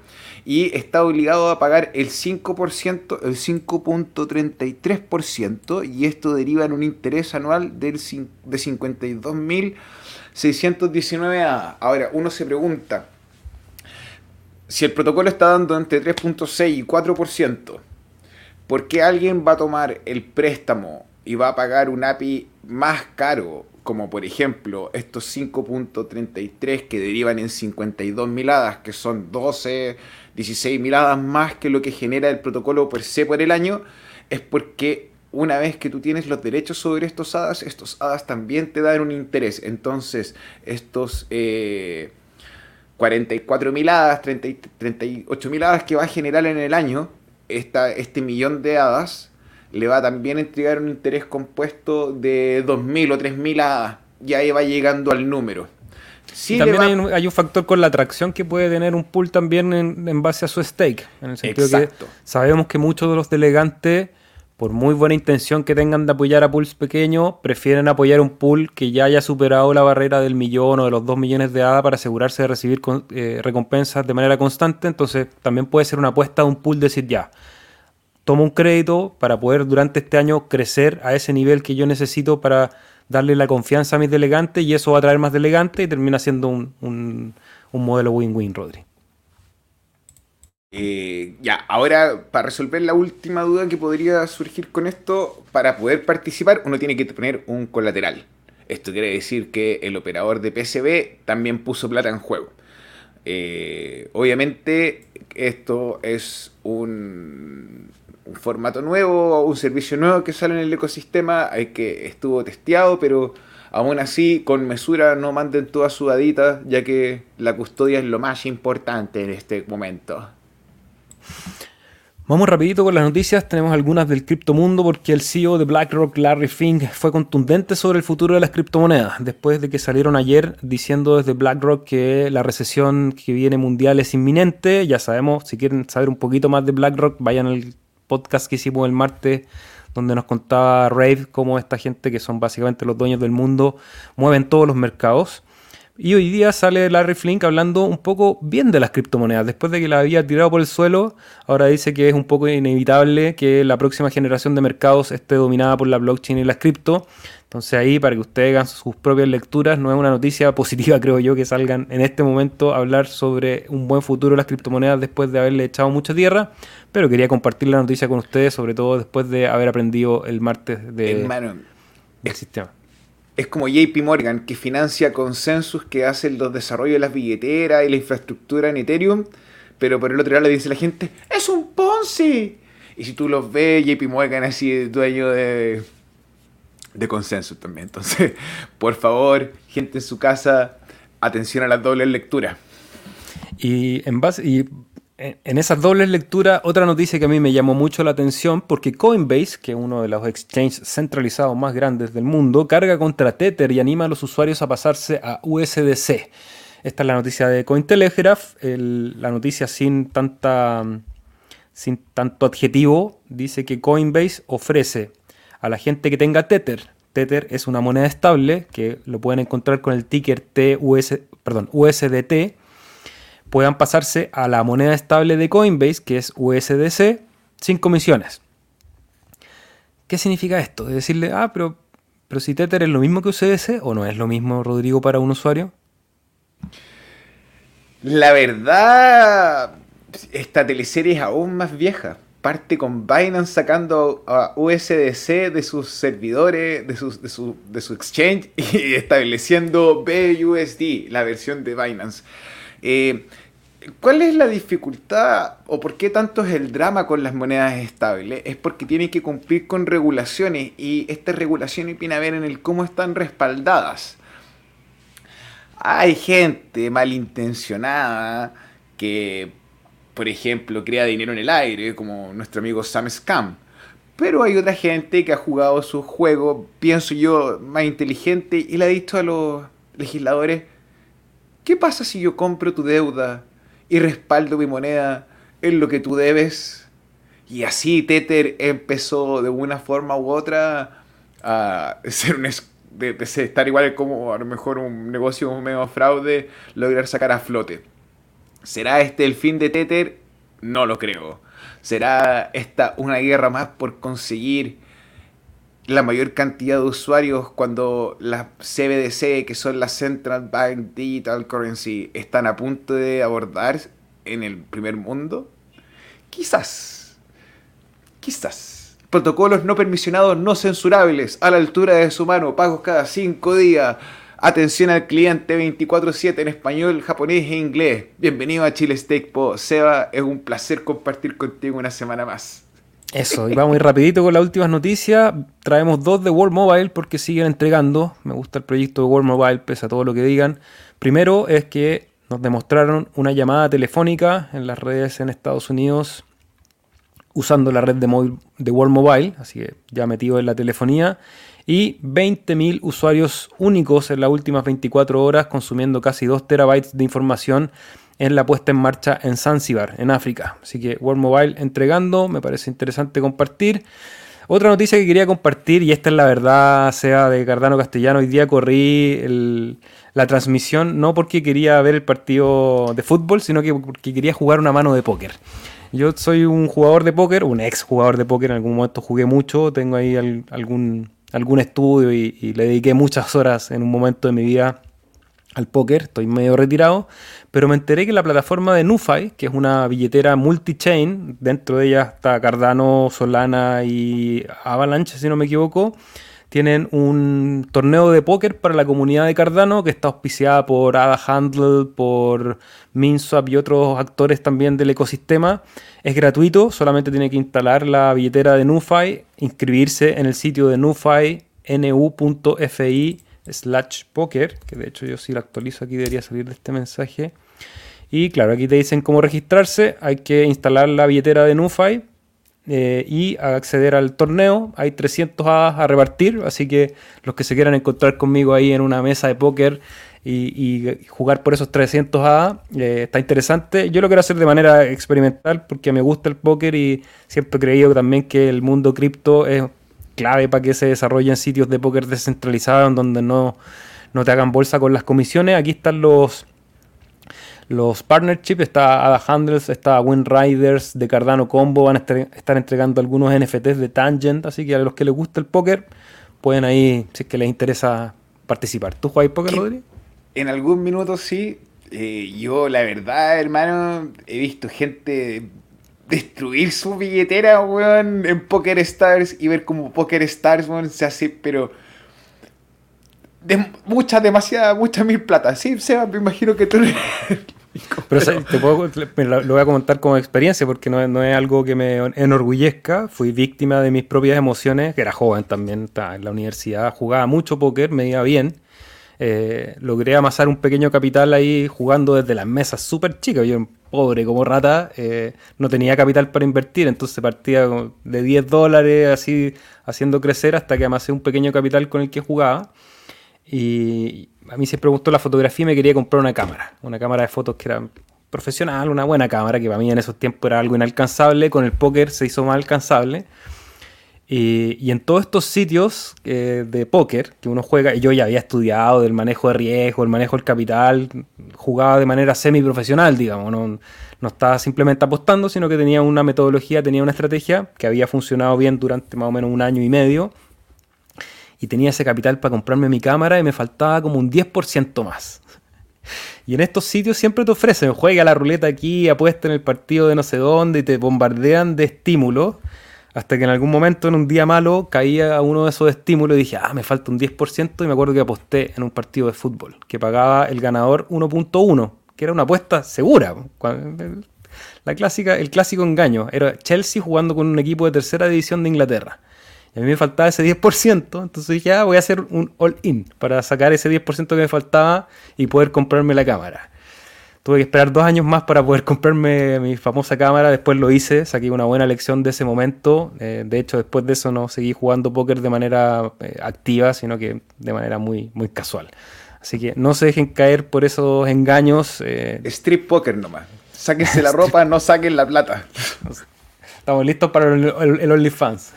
Speaker 2: y está obligado a pagar el 5%, el 5.33% y esto deriva en un interés anual del, de 52.619 hadas. Ahora, uno se pregunta, si el protocolo está dando entre 3.6 y 4%, ¿por qué alguien va a tomar el préstamo y va a pagar un API más caro como por ejemplo estos 5.33 que derivan en 52 miladas, que son 12, 16 miladas más que lo que genera el protocolo per se por el año, es porque una vez que tú tienes los derechos sobre estos hadas, estos hadas también te dan un interés. Entonces, estos 44 miladas, 38 miladas que va a generar en el año, esta, este millón de hadas, le va a también entregar un interés compuesto de 2.000 o 3.000 hadas. Y ahí va llegando al número.
Speaker 1: también hay, un, factor con la atracción que puede tener un pool también en, base a su stake. En el sentido que sabemos que muchos de los delegantes, por muy buena intención que tengan de apoyar a pools pequeños, prefieren apoyar un pool que ya haya superado la barrera del millón o de los dos millones de ADA para asegurarse de recibir eh, recompensas de manera constante. Entonces también puede ser una apuesta de un pool decir ya tomo un crédito para poder durante este año crecer a ese nivel que yo necesito para darle la confianza a mis delegantes y eso va a traer más delegantes y termina siendo un, un, modelo win-win, Rodri.
Speaker 2: Eh, ya, ahora para resolver la última duda que podría surgir con esto, para poder participar uno tiene que poner un colateral. Esto quiere decir que el operador de PCB también puso plata en juego. Eh, obviamente esto es un, un formato nuevo, un servicio nuevo que sale en el ecosistema, hay que estuvo testeado, pero aún así con mesura no manden toda sudadita, ya que la custodia es lo más importante en este momento.
Speaker 1: Vamos rapidito con las noticias, tenemos algunas del criptomundo porque el CEO de BlackRock, Larry Fink, fue contundente sobre el futuro de las criptomonedas, después de que salieron ayer diciendo desde BlackRock que la recesión que viene mundial es inminente, ya sabemos, si quieren saber un poquito más de BlackRock, vayan al podcast que hicimos el martes donde nos contaba Rave cómo esta gente, que son básicamente los dueños del mundo, mueven todos los mercados. Y hoy día sale Larry Flink hablando un poco bien de las criptomonedas. Después de que la había tirado por el suelo, ahora dice que es un poco inevitable que la próxima generación de mercados esté dominada por la blockchain y las cripto. Entonces ahí, para que ustedes hagan sus propias lecturas, no es una noticia positiva, creo yo, que salgan en este momento a hablar sobre un buen futuro de las criptomonedas después de haberle echado mucha tierra, pero quería compartir la noticia con ustedes, sobre todo después de haber aprendido el martes de,
Speaker 2: del sistema. Es como JP Morgan, que financia consensus que hace los desarrollos de las billeteras y la infraestructura en Ethereum, pero por el otro lado le dice la gente, ¡es un Ponzi! Y si tú los ves, JP Morgan así dueño de de también. Entonces, por favor, gente en su casa, atención a las dobles lecturas.
Speaker 1: Y en base en esas dobles lecturas, otra noticia que a mí me llamó mucho la atención, porque Coinbase, que es uno de los exchanges centralizados más grandes del mundo, carga contra Tether y anima a los usuarios a pasarse a USDC. Esta es la noticia de Cointelegraph, la noticia sin tanta sin tanto adjetivo, dice que Coinbase ofrece a la gente que tenga Tether. Tether es una moneda estable que lo pueden encontrar con el ticker TUS, perdón, USDT. Puedan pasarse a la moneda estable de Coinbase, que es USDC, sin comisiones. ¿Qué significa esto? De decirle, ah, pero, pero si Tether es lo mismo que USDC o no es lo mismo, Rodrigo, para un usuario.
Speaker 2: La verdad, esta teleserie es aún más vieja parte con Binance sacando a USDC de sus servidores, de, de, su, de su exchange y estableciendo BUSD, la versión de Binance. Eh, ¿Cuál es la dificultad o por qué tanto es el drama con las monedas estables? Es porque tienen que cumplir con regulaciones y estas regulaciones vienen a ver en el cómo están respaldadas. Hay gente malintencionada que por ejemplo, crea dinero en el aire, como nuestro amigo Sam Scam. Pero hay otra gente que ha jugado su juego, pienso yo, más inteligente y le ha dicho a los legisladores, ¿qué pasa si yo compro tu deuda y respaldo mi moneda en lo que tú debes? Y así Tether empezó de una forma u otra a ser un estar igual como a lo mejor un negocio medio fraude, lograr sacar a flote. ¿Será este el fin de Tether? No lo creo. ¿Será esta una guerra más por conseguir la mayor cantidad de usuarios cuando las CBDC, que son las Central Bank Digital Currency, están a punto de abordar en el primer mundo? Quizás. Quizás. protocolos no permisionados no censurables, a la altura de su mano, pagos cada cinco días, atención al cliente 24/7 en español, japonés e inglés. Bienvenido a Chile Steak Po. Seba, es un placer compartir contigo una semana más.
Speaker 1: Eso, y vamos ir rapidito con las últimas noticias. Traemos dos de World Mobile porque siguen entregando. Me gusta el proyecto de World Mobile, pese a todo lo que digan. Primero es que nos demostraron una llamada telefónica en las redes en Estados Unidos usando la red de, de World Mobile, así que ya metido en la telefonía, y 20.000 usuarios únicos en las últimas 24 horas consumiendo casi 2 terabytes de información en la puesta en marcha en Zanzibar, en África. Así que World Mobile entregando, me parece interesante compartir. Otra noticia que quería compartir, y esta es la verdad, sea de Cardano Castellano, hoy día corrí la transmisión no porque quería ver el partido de fútbol, sino que porque quería jugar una mano de póker. Yo soy un jugador de póker, un ex jugador de póker, en algún momento jugué mucho, tengo ahí algún, estudio y, y le dediqué muchas horas en un momento de mi vida al póker, estoy medio retirado, pero me enteré que la plataforma de NuFi, que es una billetera multi-chain, dentro de ella está Cardano, Solana y Avalanche, si no me equivoco, tienen un torneo de póker para la comunidad de Cardano que está auspiciada por Ada Handle, por Minswap y otros actores también del ecosistema. Es gratuito, solamente tiene que instalar la billetera de NuFi, inscribirse en el sitio de NuFi, nu.fi slash poker, que de hecho yo si lo actualizo aquí debería salir de este mensaje. Y claro, aquí te dicen cómo registrarse. Hay que instalar la billetera de NuFi eh, y acceder al torneo. Hay 300 A a repartir, así que los que se quieran encontrar conmigo ahí en una mesa de póker y, jugar por esos 300 A eh, está interesante. Yo lo quiero hacer de manera experimental porque me gusta el póker y siempre he creído también que el mundo cripto es clave para que se desarrollen sitios de póker descentralizados en donde no, no te hagan bolsa con las comisiones. Aquí están los los partnerships, está Ada Handles, está Riders de Cardano Combo, van a estar, entregando algunos NFTs de Tangent, así que a los que les gusta el póker pueden ahí, si es que les interesa participar. ¿Tú juegas póker, Rodri?
Speaker 2: En algún minuto sí. Eh, yo, la verdad, hermano, he visto gente destruir su billetera, weón, en Poker Stars y ver como Poker Stars, weón, se hace, pero de mucha, demasiada, mucha mil plata. Sí, Seba, me imagino que tú...
Speaker 1: Pero, te puedo, lo voy a comentar como experiencia porque no, no, es algo que me enorgullezca. Fui víctima de mis propias emociones, que era joven también, estaba en la universidad, jugaba mucho póker, me iba bien. Eh, logré amasar un pequeño capital ahí jugando desde las mesas súper chicas. Yo, pobre como rata, eh, no tenía capital para invertir, entonces partía de 10 dólares así haciendo crecer hasta que amasé un pequeño capital con el que jugaba. Y a mí siempre me gustó la fotografía y me quería comprar una cámara, una cámara de fotos que era profesional, una buena cámara, que para mí en esos tiempos era algo inalcanzable, con el póker se hizo más alcanzable. Y, en todos estos sitios eh, de póker que uno juega, y yo ya había estudiado del manejo de riesgo, el manejo del capital, jugaba de manera semi-profesional, digamos, no, no estaba simplemente apostando, sino que tenía una metodología, tenía una estrategia que había funcionado bien durante más o menos un año y medio y tenía ese capital para comprarme mi cámara y me faltaba como un 10% más. Y en estos sitios siempre te ofrecen, juega la ruleta aquí, apuesta en el partido de no sé dónde y te bombardean de estímulos. Hasta que en algún momento, en un día malo, caía uno de esos estímulos y dije, ah, me falta un 10%. Y me acuerdo que aposté en un partido de fútbol, que pagaba el ganador 1.1, que era una apuesta segura. La clásica, el clásico engaño. Era Chelsea jugando con un equipo de tercera división de Inglaterra a mí me faltaba ese 10%, entonces dije, ah, voy a hacer un all-in para sacar ese 10% que me faltaba y poder comprarme la cámara. Tuve que esperar dos años más para poder comprarme mi famosa cámara, después lo hice, saqué una buena lección de ese momento. Eh, de hecho, después de eso no seguí jugando póker de manera eh, activa, sino que de manera muy, muy casual. Así que no se dejen caer por esos engaños.
Speaker 2: Eh. Strip poker nomás. Sáquense la ropa, no saquen la plata.
Speaker 1: Estamos listos para el, el OnlyFans.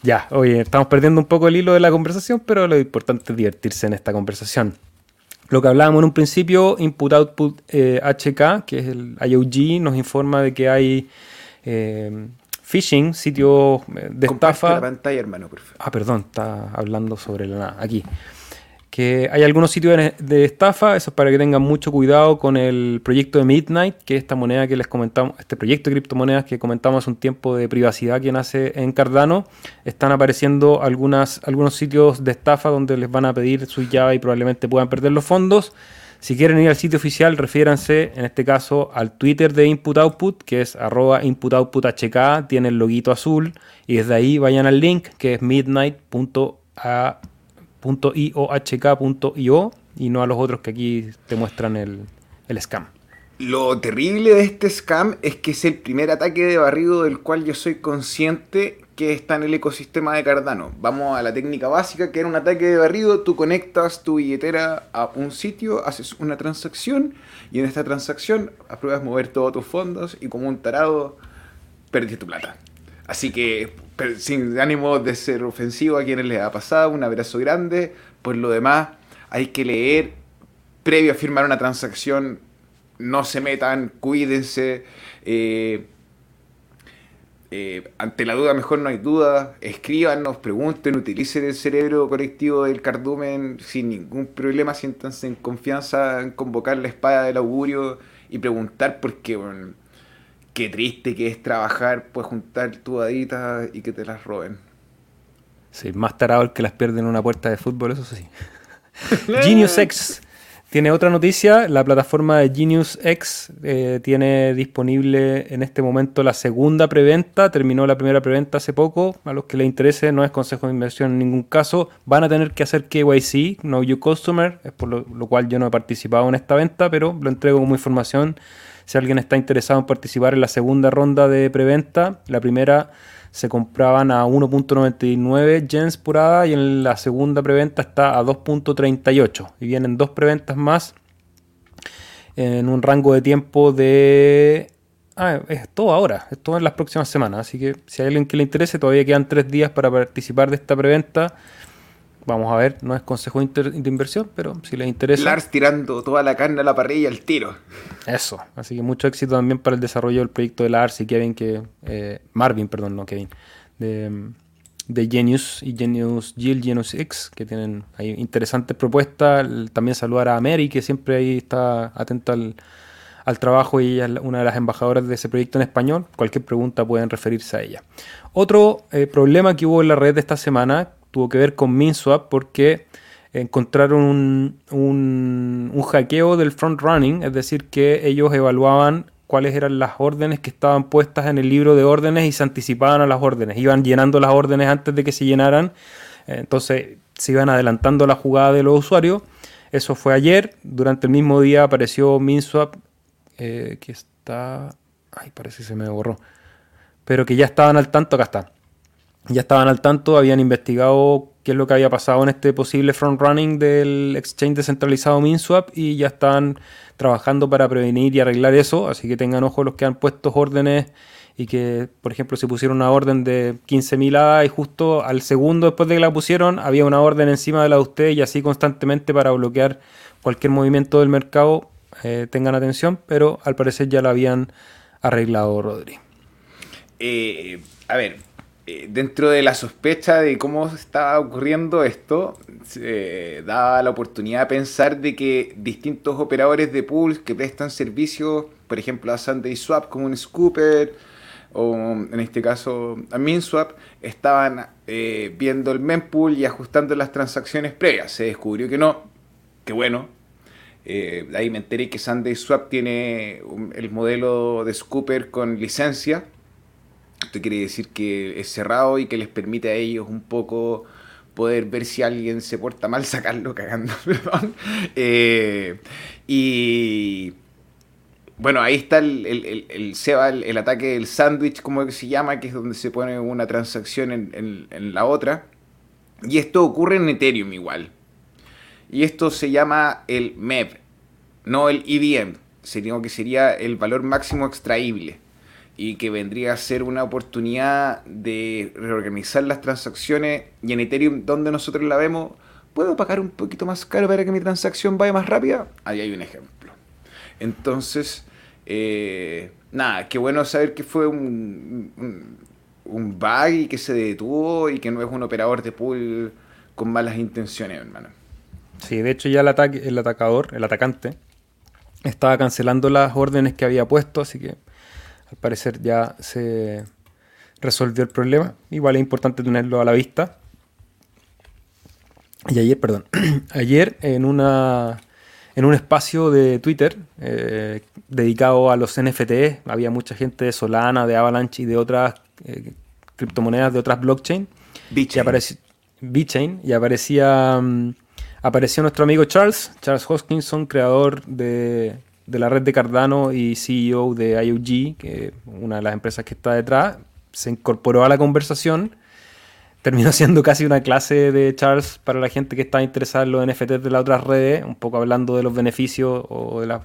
Speaker 1: Ya, oye, estamos perdiendo un poco el hilo de la conversación, pero lo importante es divertirse en esta conversación. Lo que hablábamos en un principio, Input Output eh, HK, que es el IOG, nos informa de que hay eh, phishing, sitios eh, de estafa.
Speaker 2: La pantalla, hermano,
Speaker 1: Ah, perdón, está hablando sobre la aquí. Que hay algunos sitios de estafa, eso es para que tengan mucho cuidado con el proyecto de Midnight, que es esta moneda que les comentamos, este proyecto de criptomonedas que comentamos hace un tiempo de privacidad que nace en Cardano. Están apareciendo algunos sitios de estafa donde les van a pedir su llave y probablemente puedan perder los fondos. Si quieren ir al sitio oficial, refiéranse en este caso al Twitter de Input Output, que es arroba inputoutputhk, tiene el loguito azul, y desde ahí vayan al link que es midnight.a .iohk.io y no a los otros que aquí te muestran el, el scam.
Speaker 2: Lo terrible de este scam es que es el primer ataque de barrido del cual yo soy consciente que está en el ecosistema de Cardano. Vamos a la técnica básica, que era un ataque de barrido. Tú conectas tu billetera a un sitio, haces una transacción y en esta transacción apruebas mover todos tus fondos y como un tarado perdiste tu plata. Así que sin ánimo de ser ofensivo a quienes les ha pasado, un abrazo grande. Por lo demás, hay que leer previo a firmar una transacción. No se metan, cuídense. Eh, eh, ante la duda, mejor no hay duda. Escríbanos, pregunten, utilicen el cerebro colectivo del cardumen sin ningún problema. Siéntanse en confianza en convocar la espada del augurio y preguntar porque qué triste que es trabajar, pues juntar tu adita y que te las roben.
Speaker 1: Sí, más tarado el que las pierde en una puerta de fútbol, eso sí. Genius X tiene otra noticia. La plataforma de Genius X eh, tiene disponible en este momento la segunda preventa. Terminó la primera preventa hace poco. A los que les interese, no es consejo de inversión en ningún caso. Van a tener que hacer KYC, Know You Customer, es por lo, lo cual yo no he participado en esta venta, pero lo entrego como información si alguien está interesado en participar en la segunda ronda de preventa, la primera se compraban a 1.99 gens por hada y en la segunda preventa está a 2.38 y vienen dos preventas más en un rango de tiempo de... Ah, es todo ahora, es todo en las próximas semanas, así que si hay alguien que le interese, todavía quedan tres días para participar de esta preventa. Vamos a ver, no es consejo de inversión, pero si les interesa.
Speaker 2: Lars tirando toda la carne a la parrilla al tiro.
Speaker 1: Eso, así que mucho éxito también para el desarrollo del proyecto de Lars y Kevin, que eh, Marvin, perdón, no Kevin, de, de, Genius y Genius Jill, Genius X, que tienen ahí interesantes propuestas. También saludar a Mary, que siempre ahí está atenta al, al trabajo y ella es una de las embajadoras de ese proyecto en español. Cualquier pregunta pueden referirse a ella. Otro eh, problema que hubo en la red de esta semana tuvo que ver con MinSwap porque encontraron un, un, hackeo del front running, es decir, que ellos evaluaban cuáles eran las órdenes que estaban puestas en el libro de órdenes y se anticipaban a las órdenes, iban llenando las órdenes antes de que se llenaran, entonces se iban adelantando la jugada de los usuarios. Eso fue ayer, durante el mismo día apareció MinSwap, eh, que está... Ay, parece que se me borró. Pero que ya estaban al tanto, acá está ya estaban al tanto, habían investigado qué es lo que había pasado en este posible front running del exchange descentralizado MinSwap y ya están trabajando para prevenir y arreglar eso, así que tengan ojo los que han puesto órdenes y que, por ejemplo, si pusieron una orden de 15.000 ADA y justo al segundo después de que la pusieron había una orden encima de la de ustedes y así constantemente para bloquear cualquier movimiento del mercado, eh, tengan atención, pero al parecer ya la habían arreglado, Rodri.
Speaker 2: Eh, a ver, eh, dentro de la sospecha de cómo está ocurriendo esto, se da la oportunidad de pensar de que distintos operadores de pools que prestan servicios, por ejemplo a Sunday Swap como un Scooper, o en este caso a MinSwap, estaban eh, viendo el mempool y ajustando las transacciones previas. Se descubrió que no, que bueno. Eh, ahí me enteré que Sunday Swap tiene el modelo de Scooper con licencia esto quiere decir que es cerrado y que les permite a ellos un poco poder ver si alguien se porta mal, sacarlo cagando, perdón. Eh, y bueno, ahí está el, el, el, SEBA, el, ataque del sándwich, como se llama, que es donde se pone una transacción en, en, la otra. Y esto ocurre en Ethereum igual. Y esto se llama el MEV, no el EVM, sino que sería el valor máximo extraíble y que vendría a ser una oportunidad de reorganizar las transacciones y en Ethereum donde nosotros la vemos, ¿puedo pagar un poquito más caro para que mi transacción vaya más rápida? Ahí hay un ejemplo. Entonces, eh, nada, qué bueno saber que fue un, un, un, bug y que se detuvo y que no es un operador de pool con malas intenciones, hermano.
Speaker 1: Sí, de hecho ya el, ataque, el atacador, el atacante, estaba cancelando las órdenes que había puesto, así que al parecer ya se resolvió el problema. Igual es importante tenerlo a la vista. Y ayer, perdón, ayer en una en un espacio de Twitter eh, dedicado a los NFT, había mucha gente de Solana, de Avalanche y de otras eh, criptomonedas de otras blockchain. B-Chain. Y, aparecía, mm, apareció nuestro amigo Charles, Charles Hoskinson, creador de, de la red de Cardano y CEO de IOG, que una de las empresas que está detrás, se incorporó a la conversación. Terminó siendo casi una clase de Charles para la gente que está interesada en los NFTs de las otras redes, un poco hablando de los beneficios o de las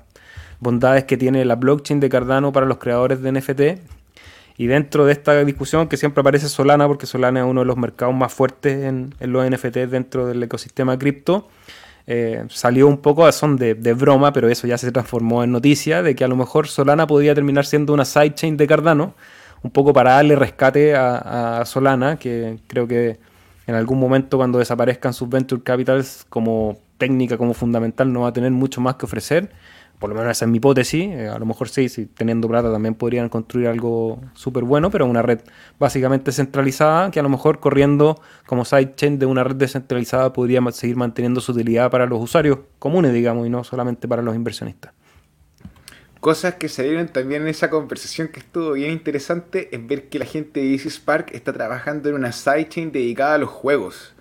Speaker 1: bondades que tiene la blockchain de Cardano para los creadores de NFT. Y dentro de esta discusión que siempre aparece Solana, porque Solana es uno de los mercados más fuertes en, los NFTs dentro del ecosistema cripto, eh, salió un poco a son de, broma, pero eso ya se transformó en noticia, de que a lo mejor Solana podría terminar siendo una sidechain de Cardano, un poco para darle rescate a Solana, que creo que en algún momento cuando desaparezcan sus venture capitals como técnica, como fundamental, no va a tener mucho más que ofrecer por lo menos esa es mi hipótesis, eh, a lo mejor sí, si teniendo plata también podrían construir algo súper bueno, pero una red básicamente centralizada que a lo mejor corriendo como sidechain de una red descentralizada podría seguir manteniendo su utilidad para los usuarios comunes, digamos, y no solamente para los inversionistas.
Speaker 2: Cosas que salieron también en esa conversación que estuvo bien interesante es ver que la gente de Easy Spark está trabajando en una sidechain dedicada a los juegos.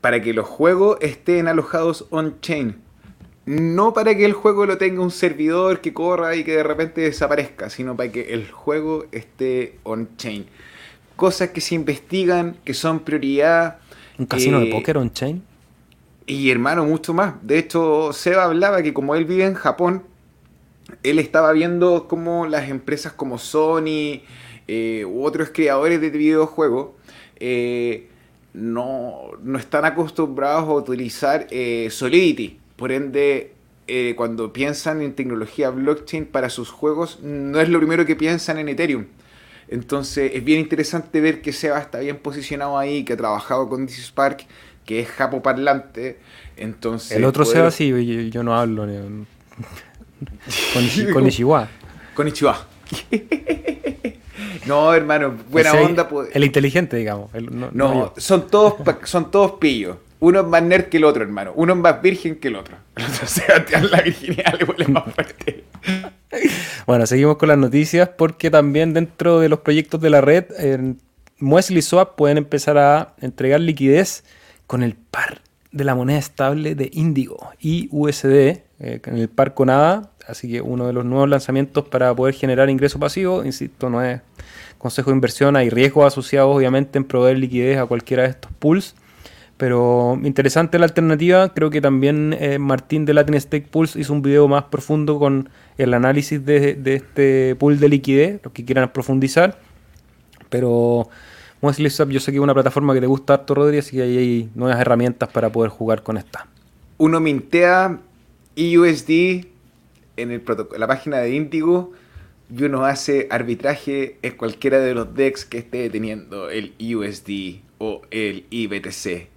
Speaker 2: Para que los juegos estén alojados on-chain no para que el juego lo tenga un servidor que corra y que de repente desaparezca, sino para que el juego esté on-chain. Cosas que se investigan, que son prioridad.
Speaker 1: ¿Un casino de eh, póker on-chain?
Speaker 2: Y hermano, mucho más. De hecho, Seba hablaba que como él vive en Japón, él estaba viendo cómo las empresas como Sony eh, u otros creadores de videojuegos eh, no, no, están acostumbrados a utilizar Solidity por ende, eh, cuando piensan en tecnología blockchain para sus juegos, no es lo primero que piensan en Ethereum. Entonces es bien interesante ver que Seba está bien posicionado ahí, que ha trabajado con DC Spark, que es japo parlante. Entonces,
Speaker 1: el otro Seba sí, yo, no hablo. con, con Ishiwa.
Speaker 2: Con Ishiwa. no, hermano, buena onda.
Speaker 1: Pues. El inteligente, digamos.
Speaker 2: no, son, todos, son todos pillos. Uno es más nerd que el otro, hermano. Uno es más virgen que el otro. El otro Sebastián, la virginidad le huele más fuerte.
Speaker 1: bueno, seguimos con las noticias porque también dentro de los proyectos de la red, en Muesli Swap pueden empezar a entregar liquidez con el par de la moneda estable de Indigo y USD, eh, en el par con ADA. Así que uno de los nuevos lanzamientos para poder generar ingreso pasivo, insisto, no es consejo de inversión, hay riesgos asociados obviamente en proveer liquidez a cualquiera de estos pools pero interesante la alternativa. Creo que también eh, Martín de Latin Stake Pulse hizo un video más profundo con el análisis de, este pool de liquidez, los que quieran profundizar. Pero Wesley yo sé que es una plataforma que te gusta harto, Rodri, así que ahí hay nuevas herramientas para poder jugar con esta.
Speaker 2: Uno mintea EUSD en el la página de Indigo y uno hace arbitraje en cualquiera de los DEX que esté teniendo el USD o el IBTC.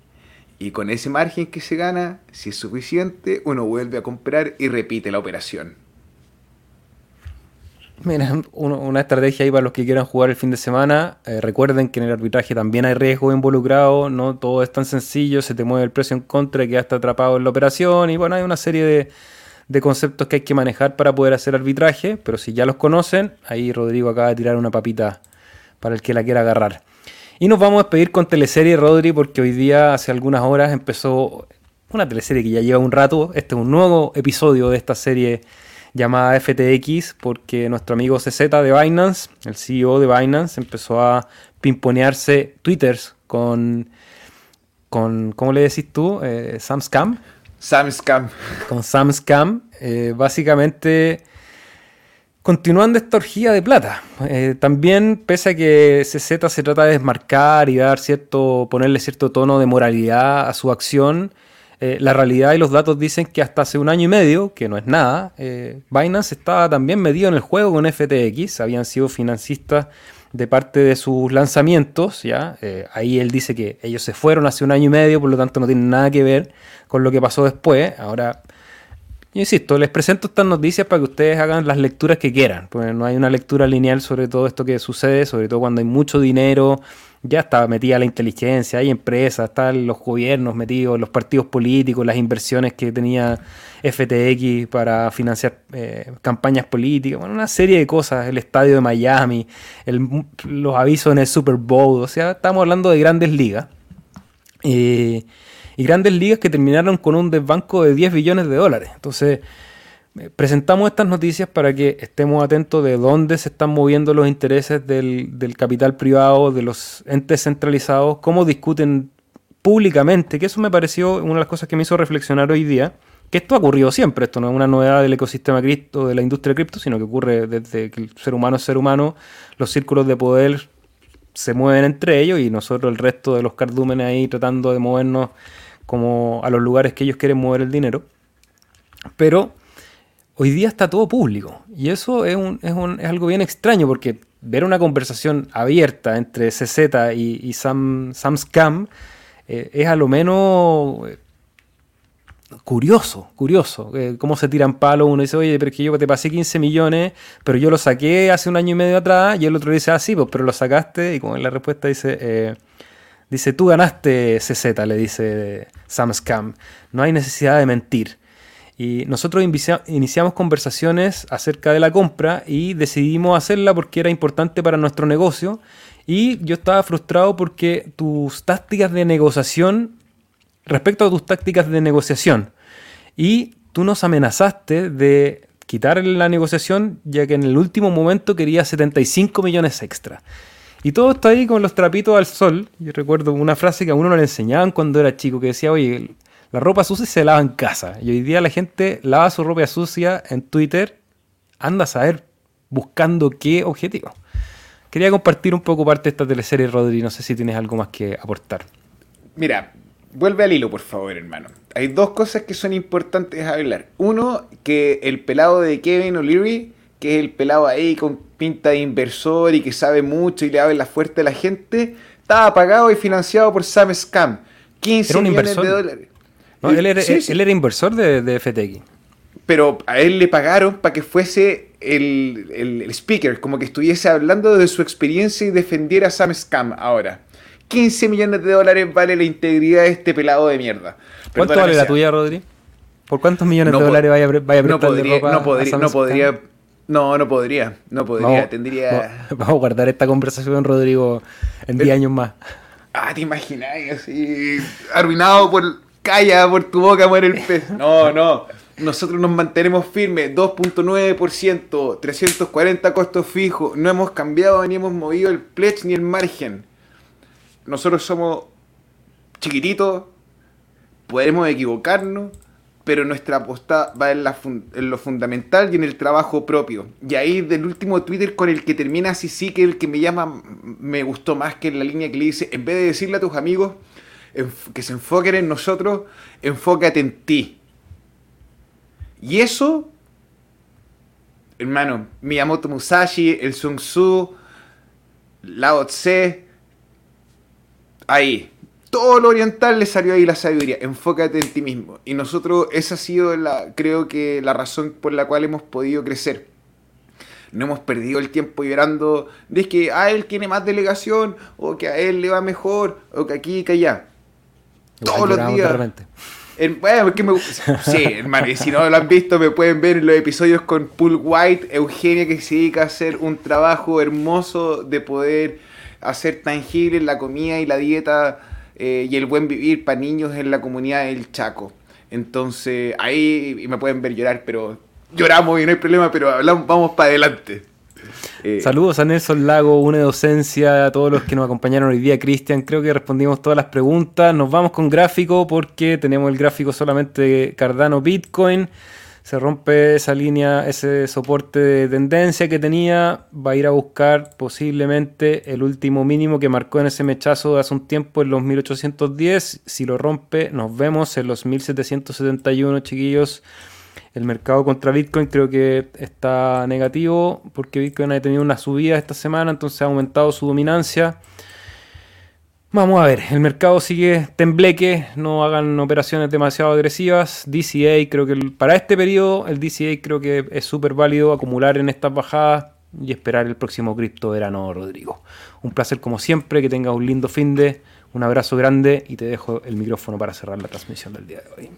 Speaker 2: Y con ese margen que se gana, si es suficiente, uno vuelve a comprar y repite la operación.
Speaker 1: Mira, una estrategia ahí para los que quieran jugar el fin de semana. Eh, recuerden que en el arbitraje también hay riesgo involucrado, no todo es tan sencillo, se te mueve el precio en contra y quedaste atrapado en la operación. Y bueno, hay una serie de conceptos que hay que manejar para poder hacer arbitraje, pero si ya los conocen, ahí Rodrigo acaba de tirar una papita para el que la quiera agarrar. Y nos vamos a despedir con teleserie, Rodri, porque hoy día, hace algunas horas, empezó una teleserie que ya lleva un rato. Este es un nuevo episodio de esta serie llamada FTX, porque nuestro amigo CZ de Binance, el CEO de Binance, empezó a pimponearse twitters con, con ¿cómo le decís tú? Eh, Sam Scam.
Speaker 2: Sam Scam.
Speaker 1: Con Sam Scam. Eh, básicamente Continuando esta orgía de plata, eh, también pese a que CZ se trata de desmarcar y dar cierto, ponerle cierto tono de moralidad a su acción, eh, la realidad y los datos dicen que hasta hace un año y medio, que no es nada, eh, Binance estaba también metido en el juego con FTX, habían sido financistas de parte de sus lanzamientos, ¿ya? Ahí él dice que ellos se fueron hace un año y medio, por lo tanto no tienen nada que ver con lo que pasó después. Ahora, yo insisto, les presento estas noticias para que ustedes hagan las lecturas que quieran, porque no hay una lectura lineal sobre todo esto que sucede, sobre todo cuando hay mucho dinero, ya está metida la inteligencia, hay empresas, están los gobiernos metidos, los partidos políticos, las inversiones que tenía FTX para financiar eh, campañas políticas, bueno, una serie de cosas, el estadio de Miami, los avisos en el Super Bowl, o sea, estamos hablando de grandes ligas. Y grandes ligas que terminaron con un desbanco de 10 billones de dólares. Entonces, eh, presentamos estas noticias para que estemos atentos de dónde se están moviendo los intereses del, del, capital privado, de los entes centralizados, cómo discuten públicamente, que eso me pareció una de las cosas que me hizo reflexionar hoy día, que esto ha ocurrido siempre, esto no es una novedad del ecosistema cripto, de la industria cripto, sino que ocurre desde que el ser humano es ser humano, los círculos de poder se mueven entre ellos y nosotros el resto de los cardúmenes ahí tratando de movernos como a los lugares que ellos quieren mover el dinero. Pero hoy día está todo público. Y eso es, un, es, algo bien extraño porque ver una conversación abierta entre CZ y, Sam, Sam Scam eh, es a lo menos eh, curioso, curioso. Eh, cómo se tiran palos. Uno dice, oye, pero es que yo te pasé 15 millones, pero yo lo saqué hace un año y medio atrás. Y el otro dice, ah, sí, pues, pero lo sacaste. Y como la respuesta dice, dice, tú ganaste CZ, le dice Sam Scam. No hay necesidad de mentir. Y nosotros iniciamos conversaciones acerca de la compra y decidimos hacerla porque era importante para nuestro negocio. Y yo estaba frustrado porque tus tácticas de negociación, respecto a tus tácticas de negociación, y tú nos amenazaste de quitar la negociación ya que en el último momento quería 75 millones extra. Y todo está ahí con los trapitos al sol. Yo recuerdo una frase que a uno no le enseñaban cuando era chico, que decía, oye, la ropa sucia se lava en casa. Y hoy día la gente lava su ropa sucia en Twitter. Anda a saber buscando qué objetivo. Quería compartir un poco parte de esta teleserie, Rodri. No sé si tienes algo más que aportar.
Speaker 2: Mira, vuelve al hilo, por favor, hermano. Hay dos cosas que son importantes hablar. Uno, que el pelado de Kevin O'Leary, que es el pelado ahí con pinta de inversor y que sabe mucho y le habla fuerte a la gente, estaba pagado y financiado por Sam Scam. 15 millones de dólares
Speaker 1: él, era, inversor de, FTX.
Speaker 2: Pero a él le pagaron para que fuese el, speaker, como que estuviese hablando de su experiencia y defendiera a Sam Scam ahora. 15 millones de dólares vale la integridad de este pelado de mierda.
Speaker 1: ¿Cuánto vale la tuya, Rodri? ¿Por cuántos millones de dólares vaya, vaya a
Speaker 2: no podría, no podría, no podría, no, no podría, no podría, tendría...
Speaker 1: Vamos a guardar esta conversación, Rodrigo, en 10 años más.
Speaker 2: Ah, te imaginas, así, arruinado por calla por tu boca, muere el pez. No, no. Nosotros nos mantenemos firmes, 2.9%, 340 costos fijos, no hemos cambiado ni hemos movido el pledge ni el margen. Nosotros somos chiquititos, podemos equivocarnos, pero nuestra aposta va en, lo fundamental y en el trabajo propio. Y ahí del último Twitter con el que termina así sí que el que me llama me gustó más que la línea que le dice, en vez de decirle a tus amigos, que se enfoquen en nosotros, enfócate en ti. Y eso, hermano, Miyamoto Musashi, el Sun Tzu, Lao Tse, ahí. Todo lo oriental le salió ahí la sabiduría. Enfócate en ti mismo. Y nosotros, esa ha sido la, creo que la razón por la cual hemos podido crecer no hemos perdido el tiempo llorando de que a él tiene más delegación, o que a él le va mejor, o que aquí y que allá todos los días. bueno, me, sí, hermano, y si no lo han visto, me pueden ver en los episodios con Paul White, Eugenia, que se dedica a hacer un trabajo hermoso de poder hacer tangible la comida y la dieta eh, y el buen vivir para niños en la comunidad del Chaco. Entonces, ahí me pueden ver llorar, pero lloramos y no hay problema, pero hablamos, vamos para adelante.
Speaker 1: Eh, Saludos a Nelson Lago, una docencia, a todos los que nos acompañaron hoy día, Cristian. Creo que respondimos todas las preguntas. Nos vamos con gráfico porque tenemos el gráfico solamente Cardano Bitcoin. Se rompe esa línea, ese soporte de tendencia que tenía. Va a ir a buscar posiblemente el último mínimo que marcó en ese mechazo de hace un tiempo en los 1810. Si lo rompe, nos vemos en los 1771, chiquillos. El mercado contra Bitcoin creo que está negativo porque Bitcoin ha tenido una subida esta semana, entonces ha aumentado su dominancia. Vamos a ver, el mercado sigue tembleque, no hagan operaciones demasiado agresivas. DCA, creo que para este periodo, el DCA creo que es súper válido acumular en estas bajadas y esperar el próximo cripto verano, Rodrigo. Un placer como siempre, que tengas un lindo fin de, un abrazo grande y te dejo el micrófono para cerrar la transmisión del día de hoy.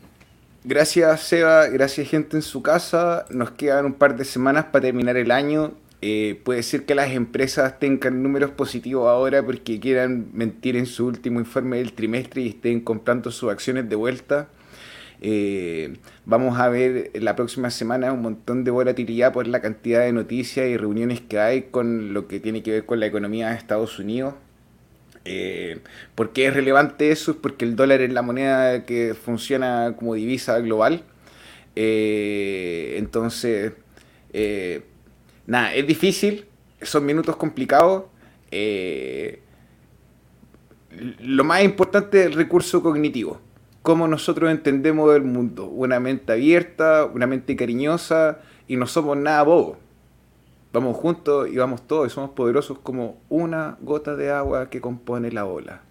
Speaker 2: Gracias Seba, gracias gente en su casa. Nos quedan un par de semanas para terminar el año eh, puede ser que las empresas tengan números positivos ahora porque quieran mentir en su último informe del trimestre y estén comprando sus acciones de vuelta. Eh, vamos a ver la próxima semana un montón de volatilidad por la cantidad de noticias y reuniones que hay con lo que tiene que ver con la economía de Estados Unidos. Eh, ¿Por qué es relevante eso? Es porque el dólar es la moneda que funciona como divisa global. entonces, nada, es difícil, son minutos complicados. Eh, lo más importante es el recurso cognitivo. Cómo nosotros entendemos el mundo. Una mente abierta, una mente cariñosa y no somos nada bobos. Vamos juntos y vamos todos y somos poderosos como una gota de agua que compone la ola.